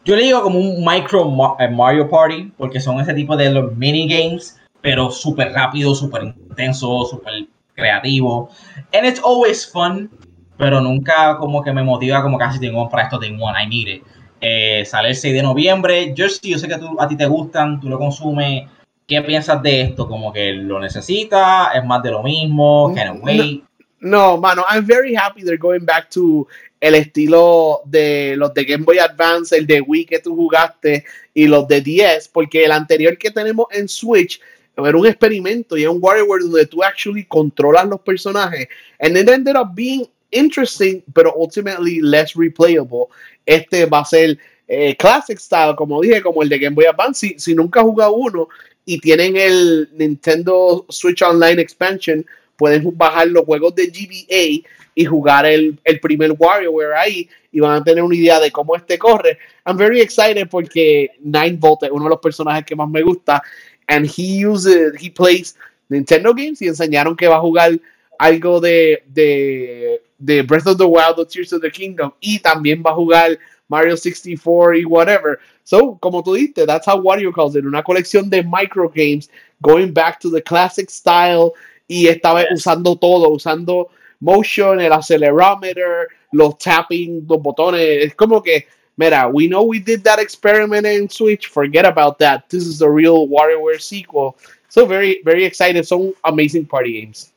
yo le digo como un micro eh, Mario Party, porque son ese tipo de los minigames, pero súper rápido, súper intenso, súper creativo. And it's always fun, pero nunca como que me motiva como casi tengo comprar esto de one, I need it. Eh, sale el 6 de noviembre. Jersey, yo sé que tú, a ti te gustan, tú lo consumes. ¿Qué piensas de esto? ¿Como que lo necesitas? ¿Es más de lo mismo? ¿Can it wait? No, mano, I'm very happy they're going back to el estilo de los de Game Boy Advance, el de Wii que tú jugaste y los de 10, porque el anterior que tenemos en Switch era un experimento y es un WarioWare donde tú actually controlas los personajes and it ended up being interesting, pero ultimately less replayable. Este va a ser eh, classic style, como dije, como el de Game Boy Advance. Si, si nunca has jugado uno y tienen el Nintendo Switch Online Expansion, pueden bajar los juegos de GBA y jugar el, el primer WarioWare ahí y van a tener una idea de cómo este corre. I'm very excited porque Nine Volt es uno de los personajes que más me gusta and he uses, he plays Nintendo games y enseñaron que va a jugar algo de, de, de Breath of the Wild o Tears of the Kingdom y también va a jugar Mario 64 y whatever. So, como tú dijiste, that's how Wario calls it, una colección de micro games going back to the classic style y esta vez Yes. usando todo, usando motion, el accelerometer, los tapping, los botones. Es como que, mira, we know we did that experiment in Switch, forget about that. This is the real WarioWare sequel. So very, very excited. Son amazing party games.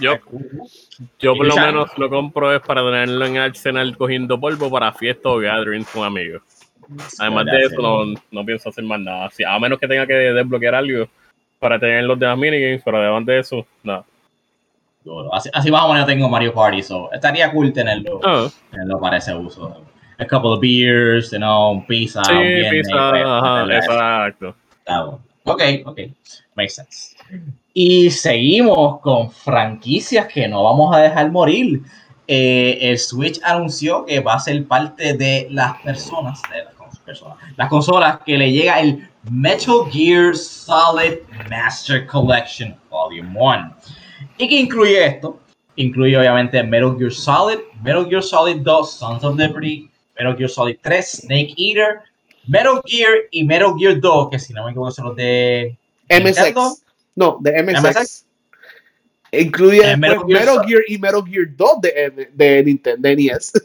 Yo, yo por lo menos lo compro es para tenerlo en Arsenal cogiendo polvo para fiestas o gatherings con amigos. Además de eso, no, no pienso hacer más nada. Sí, a menos que tenga que desbloquear algo para tener los demás minigames, pero además de eso, nada. Duro. Así, así más o menos tengo Mario Party, so estaría cool tenerlo, Ah, tenerlo para ese uso. A couple of beers, you know, pizza. sí, un viernes, pizza, pues, ajá, exacto. Está bueno. Ok, ok. Makes sense. Y seguimos con franquicias que no vamos a dejar morir. Eh, el Switch anunció que va a ser parte de las personas, de las personas, las consolas que le llega el Metal Gear Solid Master Collection Volume 1. ¿Y qué incluye esto? Incluye obviamente Metal Gear Solid, Metal Gear Solid 2, Sons of Liberty, Metal Gear Solid 3, Snake Eater, Metal Gear y Metal Gear 2, que si no me equivoco son los de Nintendo. MSX. No, de MSX. MSX. Incluye Eh, Metal después Gear Metal, Sol- Gear y Metal Gear 2 de, de Nintendo de NES.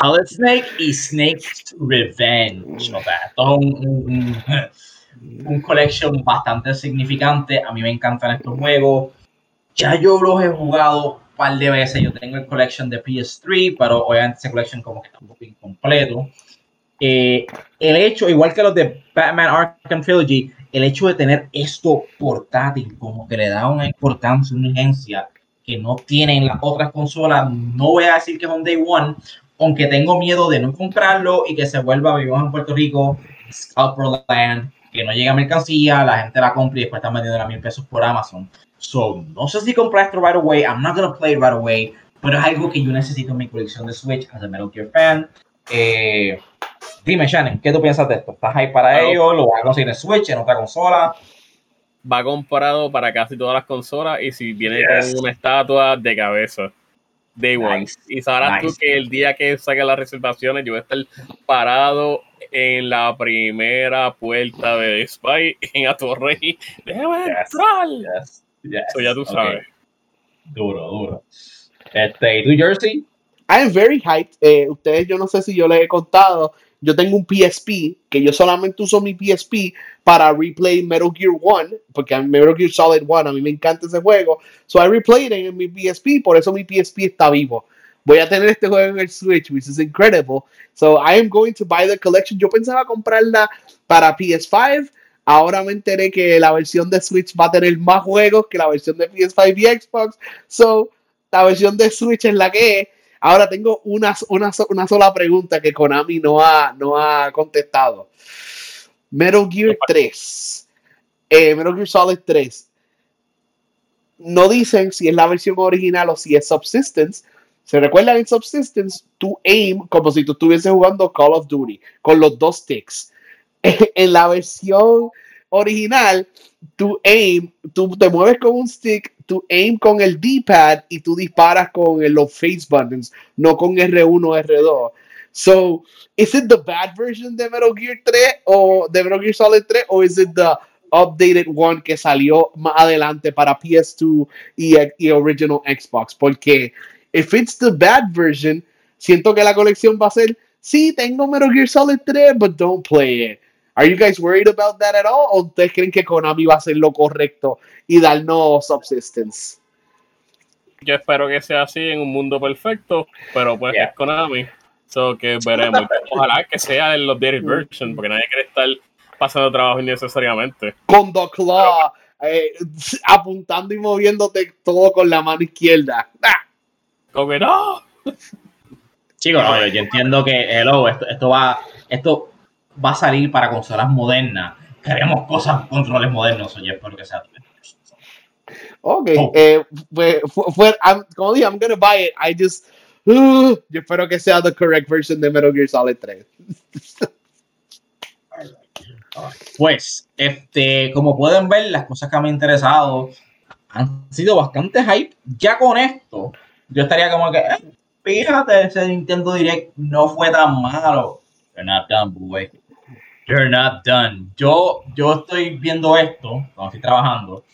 Solid Snake y Snake's Revenge. O sea, todo un, un, un- collection bastante significante. A mí me encantan estos juegos. Ya yo los he jugado un par de veces. Yo tengo el collection de PS3, pero obviamente ese collection como que está un poco incompleto. Eh, el hecho, igual que los de Batman Arkham Trilogy, el hecho de tener esto portátil como que le da una importancia, una urgencia que no tienen las otras consolas. No voy a decir que es un day one, aunque tengo miedo de no comprarlo y que se vuelva, vivimos en Puerto Rico, Scalper Land, que no llega mercancía, la gente la compra y después están vendiendo a mil pesos por Amazon. So, no sé si comprar esto right away, I'm not gonna play it right away, pero es algo que yo necesito en mi colección de Switch as a Metal Gear fan. Eh, dime, Shannon, ¿qué tú piensas de esto? ¿Estás ahí para ello? ¿Lo vas a conseguir en Switch, en otra consola? Va comprado para casi todas las consolas y si viene con una estatua de cabeza. Day One. Y sabrás tú que el día que saque las reservaciones, yo voy a estar parado en la primera puerta de Spy en Atorrey. ¡Déjame entrar! Eso ya tú sabes. Duro, duro. Este, New Jersey? I am very hyped. Eh, ustedes, yo no sé si yo les he contado. Yo tengo un PSP que yo solamente uso mi PSP para replay Metal Gear 1, porque Metal Gear Solid 1 a mí me encanta ese juego. So I replayed it en mi PSP, por eso mi PSP está vivo. Voy a tener este juego en el Switch, which is incredible. So I am going to buy the collection. Yo pensaba comprarla para PS5. Ahora me enteré que la versión de Switch va a tener más juegos que la versión de PS5 y Xbox. So la versión de Switch es la que es. Ahora tengo una, una, una sola pregunta que Konami no ha, no ha contestado. Metal Gear 3. Eh, Metal Gear Solid 3. No dicen si es la versión original o si es Subsistence. ¿Se recuerdan en Subsistence? Tú aim como si tú estuvieses jugando Call of Duty con los dos sticks. en la versión original, tú aim, tú te mueves con un stick, tú aim con el D-pad y tú disparas con los face buttons, no con R1 R2. So, is it the bad version de Metal Gear 3 o de Metal Gear Solid 3 o is it the updated one que salió más adelante para PS2 y, y original Xbox? Porque if it's the bad version, siento que la colección va a ser, sí, tengo Metal Gear Solid 3, but don't play it. Are you guys worried about that at all? ¿O ustedes creen que Konami va a hacer lo correcto y darnos subsistence? Yo espero que sea así en un mundo perfecto, pero pues es Konami. So que veremos. Ojalá que sea el updated version, porque nadie quiere estar pasando trabajo innecesariamente. Con The Claw, eh, apuntando y moviéndote todo con la mano izquierda. ¡Ah! Como que no. Chicos, no, yo, entiendo que hello, esto, esto va, esto va a salir para consolas modernas. Queremos cosas, controles modernos, oye, espero que sea. Ok, oh. eh, fue, fue, como dije, I'm gonna buy it. I just, yo espero que sea the correct version de Metal Gear Solid 3. Pues, este, como pueden ver, las cosas que me han interesado han sido bastante hype. Ya con esto, yo estaría como que, eh, fíjate, ese Nintendo Direct no fue tan malo. You're not done, boy. You're not done. Yo, yo estoy viendo esto cuando estoy trabajando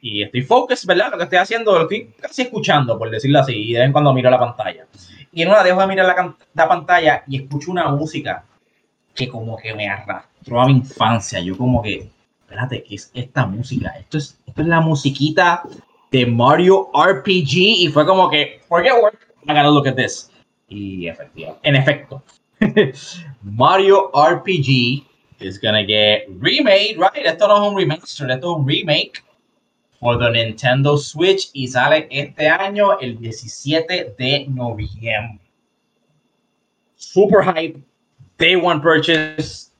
y estoy focus, ¿verdad? Lo que estoy haciendo, lo estoy casi escuchando, por decirlo así, y de vez en cuando miro la pantalla. Y en una dejo de mirar la, la pantalla y escucho una música que como que me arrastró a mi infancia. Yo como que, espérate, ¿qué es esta música? Esto es, esto es la musiquita de Mario RPG y fue como que, forget work, I gotta look at this. Y efectivamente, en efecto, Mario RPG is gonna get remade, right? Esto no es un remaster, esto es un remake for the Nintendo Switch y sale este año el 17 de noviembre. Super hype, day one purchase.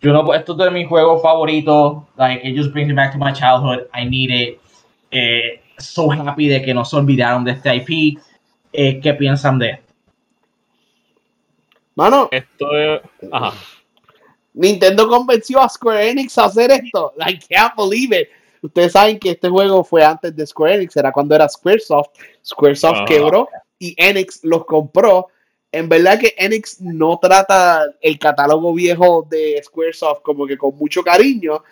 Yo no, esto es de mi juego favorito. Like, it just brings me back to my childhood. I need it. Eh, so happy de que no se olvidaron de este IP. Eh, ¿Qué piensan de esto? Mano, esto es. Ajá. Nintendo convenció a Square Enix a hacer esto. I can't believe it. Ustedes saben que este juego fue antes de Square Enix, era cuando era Squaresoft. Squaresoft quebró y Enix los compró. En verdad que Enix no trata el catálogo viejo de Squaresoft como que con mucho cariño.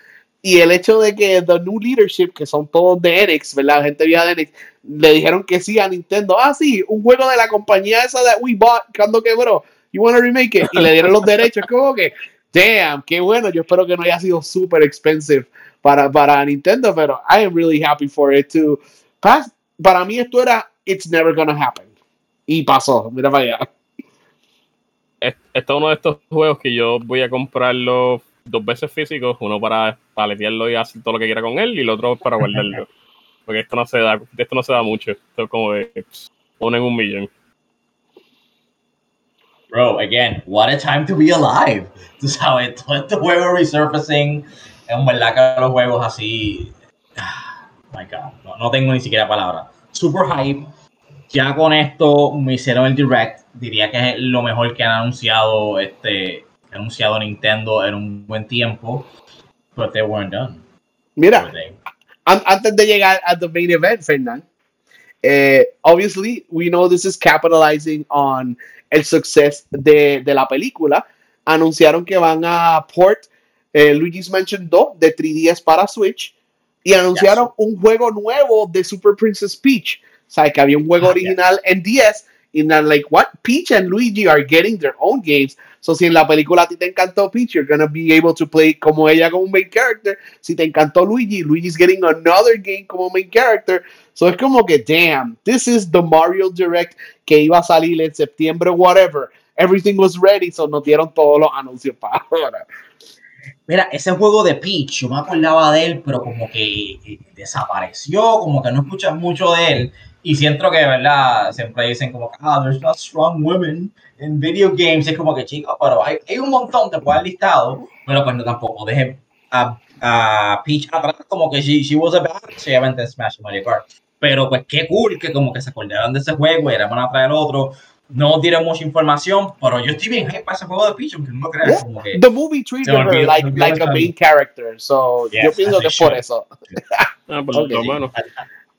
Y el hecho de que The New Leadership, que son todos de Enix, ¿verdad? Gente vieja de Enix, le dijeron que sí a Nintendo. Ah, sí, un juego de la compañía esa de We Bought cuando quebró. You wanna remake it? Y le dieron los derechos. Como que, damn, qué bueno. Yo espero que no haya sido super expensive para, para Nintendo, pero I am really happy for it too. Para mí esto era It's never gonna happen. Y pasó, mira para allá. Este es uno de estos juegos que yo voy a comprarlo dos veces físicos, uno para paletearlo y hacer todo lo que quiera con él, y el otro para guardarlo. Porque esto no se da, esto no se da mucho. Esto es como de uno en un millón. bro, again, what a time to be alive. Tú sabes, todo este juego resurfacing, en verdad que los juegos así, my God, no, no tengo ni siquiera palabra. Super hype. Ya con esto me hicieron el direct. Diría que es lo mejor que han anunciado este anunciado Nintendo en un buen tiempo. But they weren't done. Mira, antes de llegar a the main event, Fernand, eh, obviously we know this is capitalizing on el success de, de la película. Anunciaron que van a port eh, Luigi's Mansion 2 de 3DS para Switch y anunciaron yes. un juego nuevo de Super Princess Peach. O sea, que había un juego ah, original yeah. en 10 y then like what Peach and Luigi are getting their own games. So si en la película a ti te encantó Peach, you're gonna be able to play como ella como main character. Si te encantó Luigi, Luigi's getting another game como main character. So es como que damn, this is the Mario Direct que iba a salir en septiembre whatever. Everything was ready, so nos dieron todos los anuncios para ahora. Mira, ese juego de Peach, yo me acordaba de él, pero como que desapareció, como que no escuchas mucho de él. Y siento que, ¿verdad? Siempre dicen como que, ah, there's not strong women in video games. Es como que, chicos, pero hay, hay un montón, te puedo listado, pero no tampoco deje a, a Peach atrás como que she, she was a bad, en Smash Mario Kart. Pero pues qué cool que como que se acordaron de ese juego y a traer otro. No dieron mucha información, pero yo estoy bien hype para ese juego de Peach, aunque no creas. Yeah. Como que The movie treated her like, like a main character, so Yes, yo pienso que es por eso. Ah, por Ok, lo sí, menos. as,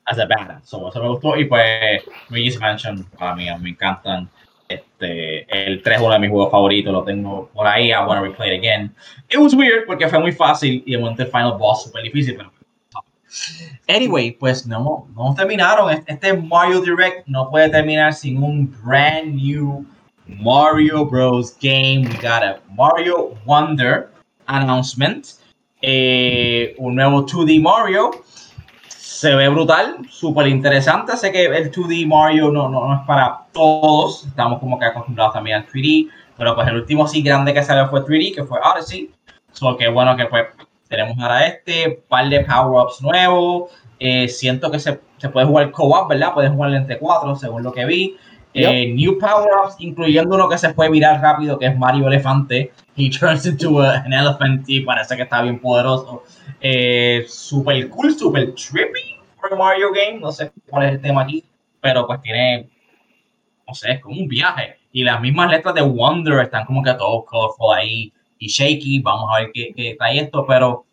as a badass. So, eso me gustó. Y pues, Luigi's Mansion, para mí, me encantan. Este, el 3 es uno de mis juegos favoritos, lo tengo por ahí. I want to replay it again. It was weird porque fue muy fácil y de momento el final boss súper difícil, pero. Anyway, pues no, no terminaron. Este- Este Mario Direct no puede terminar sin un brand new Mario Bros. game. We got a Mario Wonder announcement. Eh, un nuevo 2D Mario. Se ve brutal, súper interesante. Sé que el 2D Mario no, no, no es para todos. Estamos como que acostumbrados también al 3D. Pero pues el último sí grande que salió fue 3D, que fue Odyssey. So que bueno que pues tenemos ahora este, par de power-ups nuevos. Eh, siento que se, se puede jugar co-op, ¿verdad? Puedes jugar entre cuatro, según lo que vi. Eh, new power-ups, incluyendo uno que se puede virar rápido, que es Mario Elefante. He turns into a- an elephant y parece que está bien poderoso. Eh, super cool, super trippy for a Mario game. No sé cuál es el tema aquí, pero pues tiene, no sé, es como un viaje. Y las mismas letras de Wonder están como que todos colorful ahí y shaky. Vamos a ver qué, qué trae esto, pero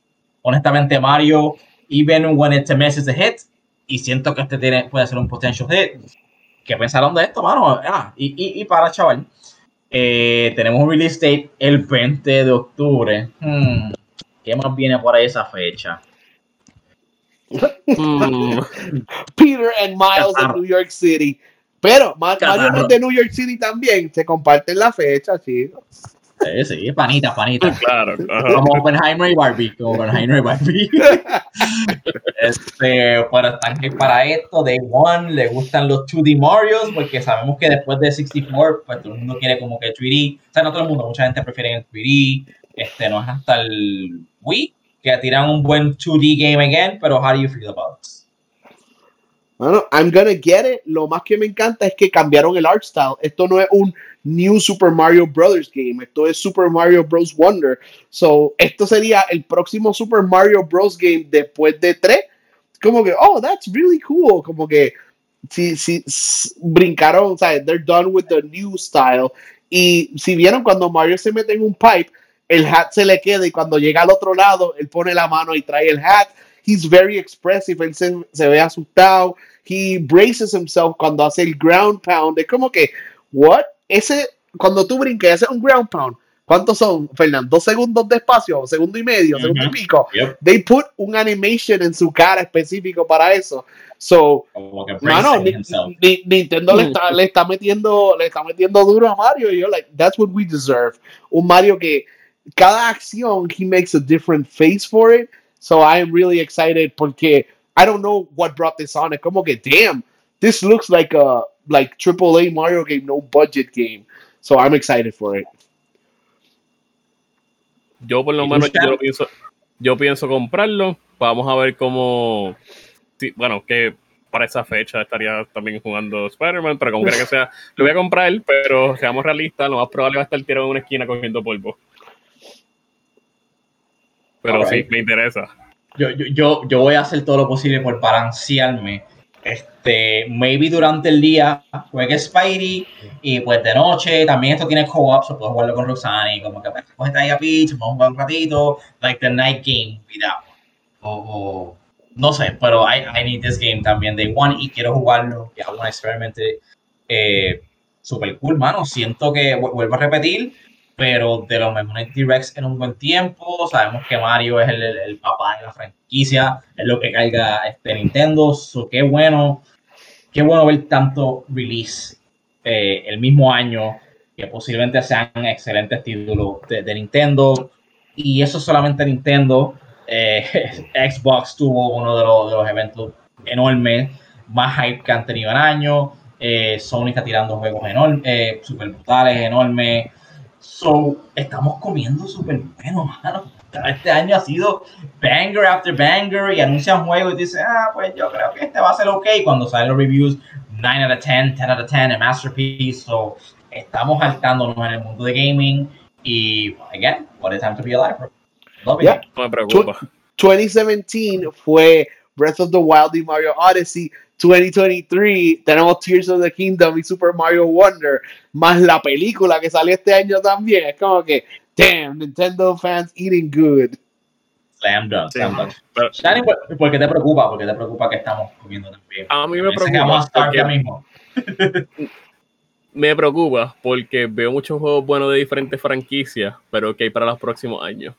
honestamente Mario, even when it misses a hit, y siento que este tiene, puede ser un potential hit. ¿Qué pensaron de esto, mano? Ah, y, y, y para, chaval, eh, tenemos un release date el 20 de octubre. Hmm, ¿Qué más viene por ahí esa fecha? Mm, Peter and Miles en. New York City. Pero. Mario es de New York City también. Se comparten la fecha, chicos. Sí, sí, panita, panita. claro. Como Oppenheimer y Barbie, como Oppenheimer y Barbie. este, pero están que para esto, Day One, le gustan los 2D Marios, porque sabemos que después de 64, pues todo el mundo quiere como que 3D. O sea, no todo el mundo, mucha gente prefiere el 3D. Este, no es hasta el Wii que tiran un buen 2D game again, pero how do you feel about it? Bueno, I'm gonna get it. Lo más que me encanta es que cambiaron el art style. Esto no es un New Super Mario Brothers game. Esto es Super Mario Bros. Wonder. So, esto sería el próximo Super Mario Bros. game después de 3. Como que, oh, that's really cool. Como que, si, si brincaron, o sea, they're done with the new style. Y si vieron cuando Mario se mete en un pipe, el hat se le queda y cuando llega al otro lado, él pone la mano y trae el hat. He's very expressive, él se, se ve asustado. He braces himself cuando hace el ground pound. Es como que, what? Ese, cuando tú brincas y haces un ground pound, ¿cuántos son, Fernando? ¿Dos segundos de espacio? ¿Segundo y medio? ¿Segundo y pico? Yep. They put un animation en su cara específico para eso. So, Mano, Ni-. Ni- Nintendo le está, le está metiendo le está metiendo duro a Mario y yo like that's what we deserve. Un Mario que cada acción he makes a different face for it. So I am really excited porque I don't know what brought this on. Es como que damn, this looks like a like AAA Mario game, no budget game. So I'm excited for it. Yo por lo ¿Y menos yo pienso, yo pienso comprarlo. Vamos a ver cómo, bueno, que para esa fecha estaría también jugando Spider-Man, pero como quiera que sea, lo voy a comprar, pero seamos realistas, lo más probable va a estar tirado en una esquina cogiendo polvo. Pero sí, me interesa. Yo, yo, yo, voy a hacer todo lo posible por balancearme. Este, maybe durante el día juegue Spidey y pues de noche también esto tiene co-op, so puedo jugarlo con Roxanne y como que pues, coge ahí a Peach, vamos a jugar un ratito, like the night game, cuidado. O, no sé, pero I, I, need this game también day one y quiero jugarlo. Ya un experimento eh, super cool, mano. Siento que vuelvo a repetir pero de los mejores T-Rex en un buen tiempo. Sabemos que Mario es el, el, papá de la franquicia, es lo que carga este Nintendo. So, qué bueno, qué bueno ver tanto release eh, el mismo año, que posiblemente sean excelentes títulos de, Nintendo. Y eso solamente Nintendo. Eh, Xbox tuvo uno de los, de los, eventos enormes, más hype que han tenido en años. Eh, Sony está tirando juegos enormes, super brutales, enormes. So, estamos comiendo súper bueno, mano. Este año ha sido banger after banger y anuncian juegos y dicen, ah, pues yo creo que este va a ser ok. Cuando salen los reviews, 9 out of 10, 10 out of 10, a masterpiece. So, estamos saltándonos en el mundo de gaming y, again, what a time to be alive, bro. No me preocupa. 2017 fue Breath of the Wild y Mario Odyssey. 2023 tenemos Tears of the Kingdom y Super Mario Wonder, más la película que salió este año también. Es como que, damn, Nintendo fans eating good. Slam dunk, slam dunk. ¿por qué te preocupa? ¿Por qué te preocupa que estamos comiendo también? A mí me preocupa. Porque, mismo. me preocupa porque veo muchos juegos buenos de diferentes franquicias, pero que hay para los próximos años.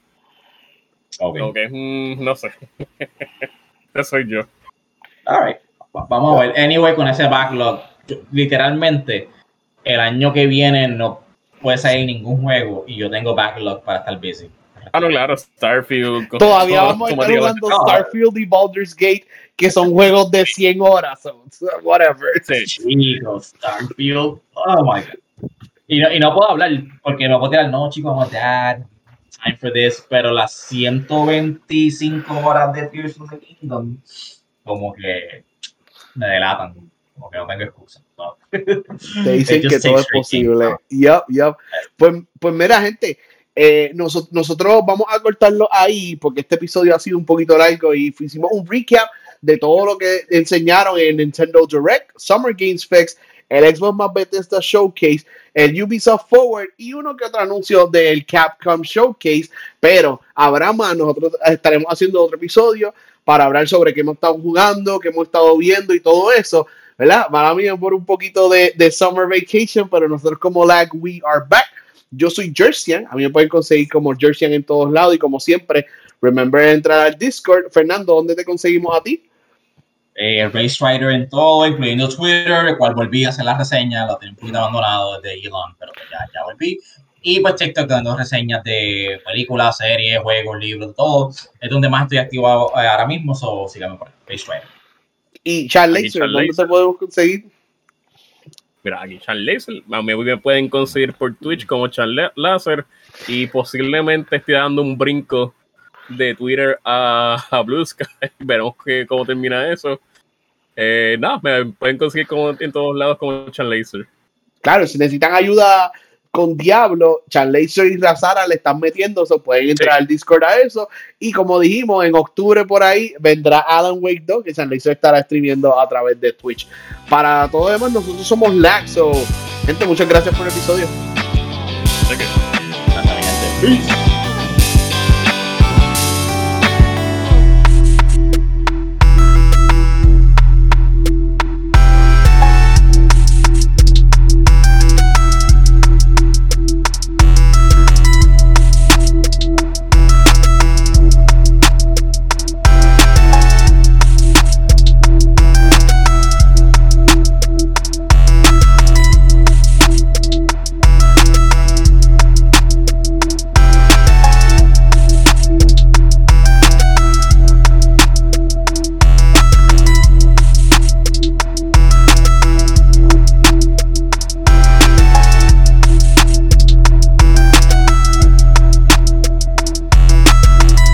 Ok. okay mm, no sé. Eso soy yo. All Vamos a ver. Anyway, con ese backlog, literalmente, el año que viene no puede salir ningún juego y yo tengo backlog para estar busy. Ah, no, claro, Starfield. Todavía vamos a estar jugando Starfield y Baldur's Gate, que son juegos de 100 horas, so, whatever. Sí. Chicos, Starfield, oh my god. Y no, y no puedo hablar, porque no puedo tirar, no, chicos, vamos a time for this, pero las 125 horas de Tears of the Kingdom, como que me delatan, como que no tengo excusa. Te dicen que todo es posible. Yep, yep. Pues, pues mira, gente, eh, nosotros vamos a cortarlo ahí porque este episodio ha sido un poquito largo y hicimos un recap de todo lo que enseñaron en Nintendo Direct, Summer Games Fest, el Xbox más Bethesda Showcase, el Ubisoft Forward y uno que otro anuncio del Capcom Showcase. Pero habrá más, nosotros estaremos haciendo otro episodio para hablar sobre qué hemos estado jugando, qué hemos estado viendo y todo eso, ¿verdad? Para mí por un poquito de, de Summer Vacation, pero nosotros como LAG, we are back. Yo soy Jersian, a mí me pueden conseguir como Jersian en todos lados y como siempre, remember entrar al Discord. Fernando, ¿dónde te conseguimos a ti? Eh, Race Rider en todo, incluyendo Twitter, el cual volví a hacer la reseña, lo tenía un poquito abandonado desde Elon, pero ya, ya volví. Y pues TikTok dando reseñas de películas, series, juegos, libros, todo. Es donde más estoy activado eh, ahora mismo, so síganme por Face ¿Y Charles dónde se podemos conseguir? Mira, aquí Charles a mí me pueden conseguir por Twitch como Charles Laser y posiblemente estoy dando un brinco de Twitter a, a Blue Sky. Veremos que, cómo termina eso. Eh, nada, me pueden conseguir como en todos lados como Charles Claro, si necesitan ayuda con Diablo, Laser y Razara le están metiendo, se pueden entrar al Discord a eso. Y como dijimos, en octubre por ahí vendrá Alan Wake 2, que Laser estará streamiendo a través de Twitch. Para todo demás, nosotros somos Laxo. Gente, muchas gracias por el episodio. Peace.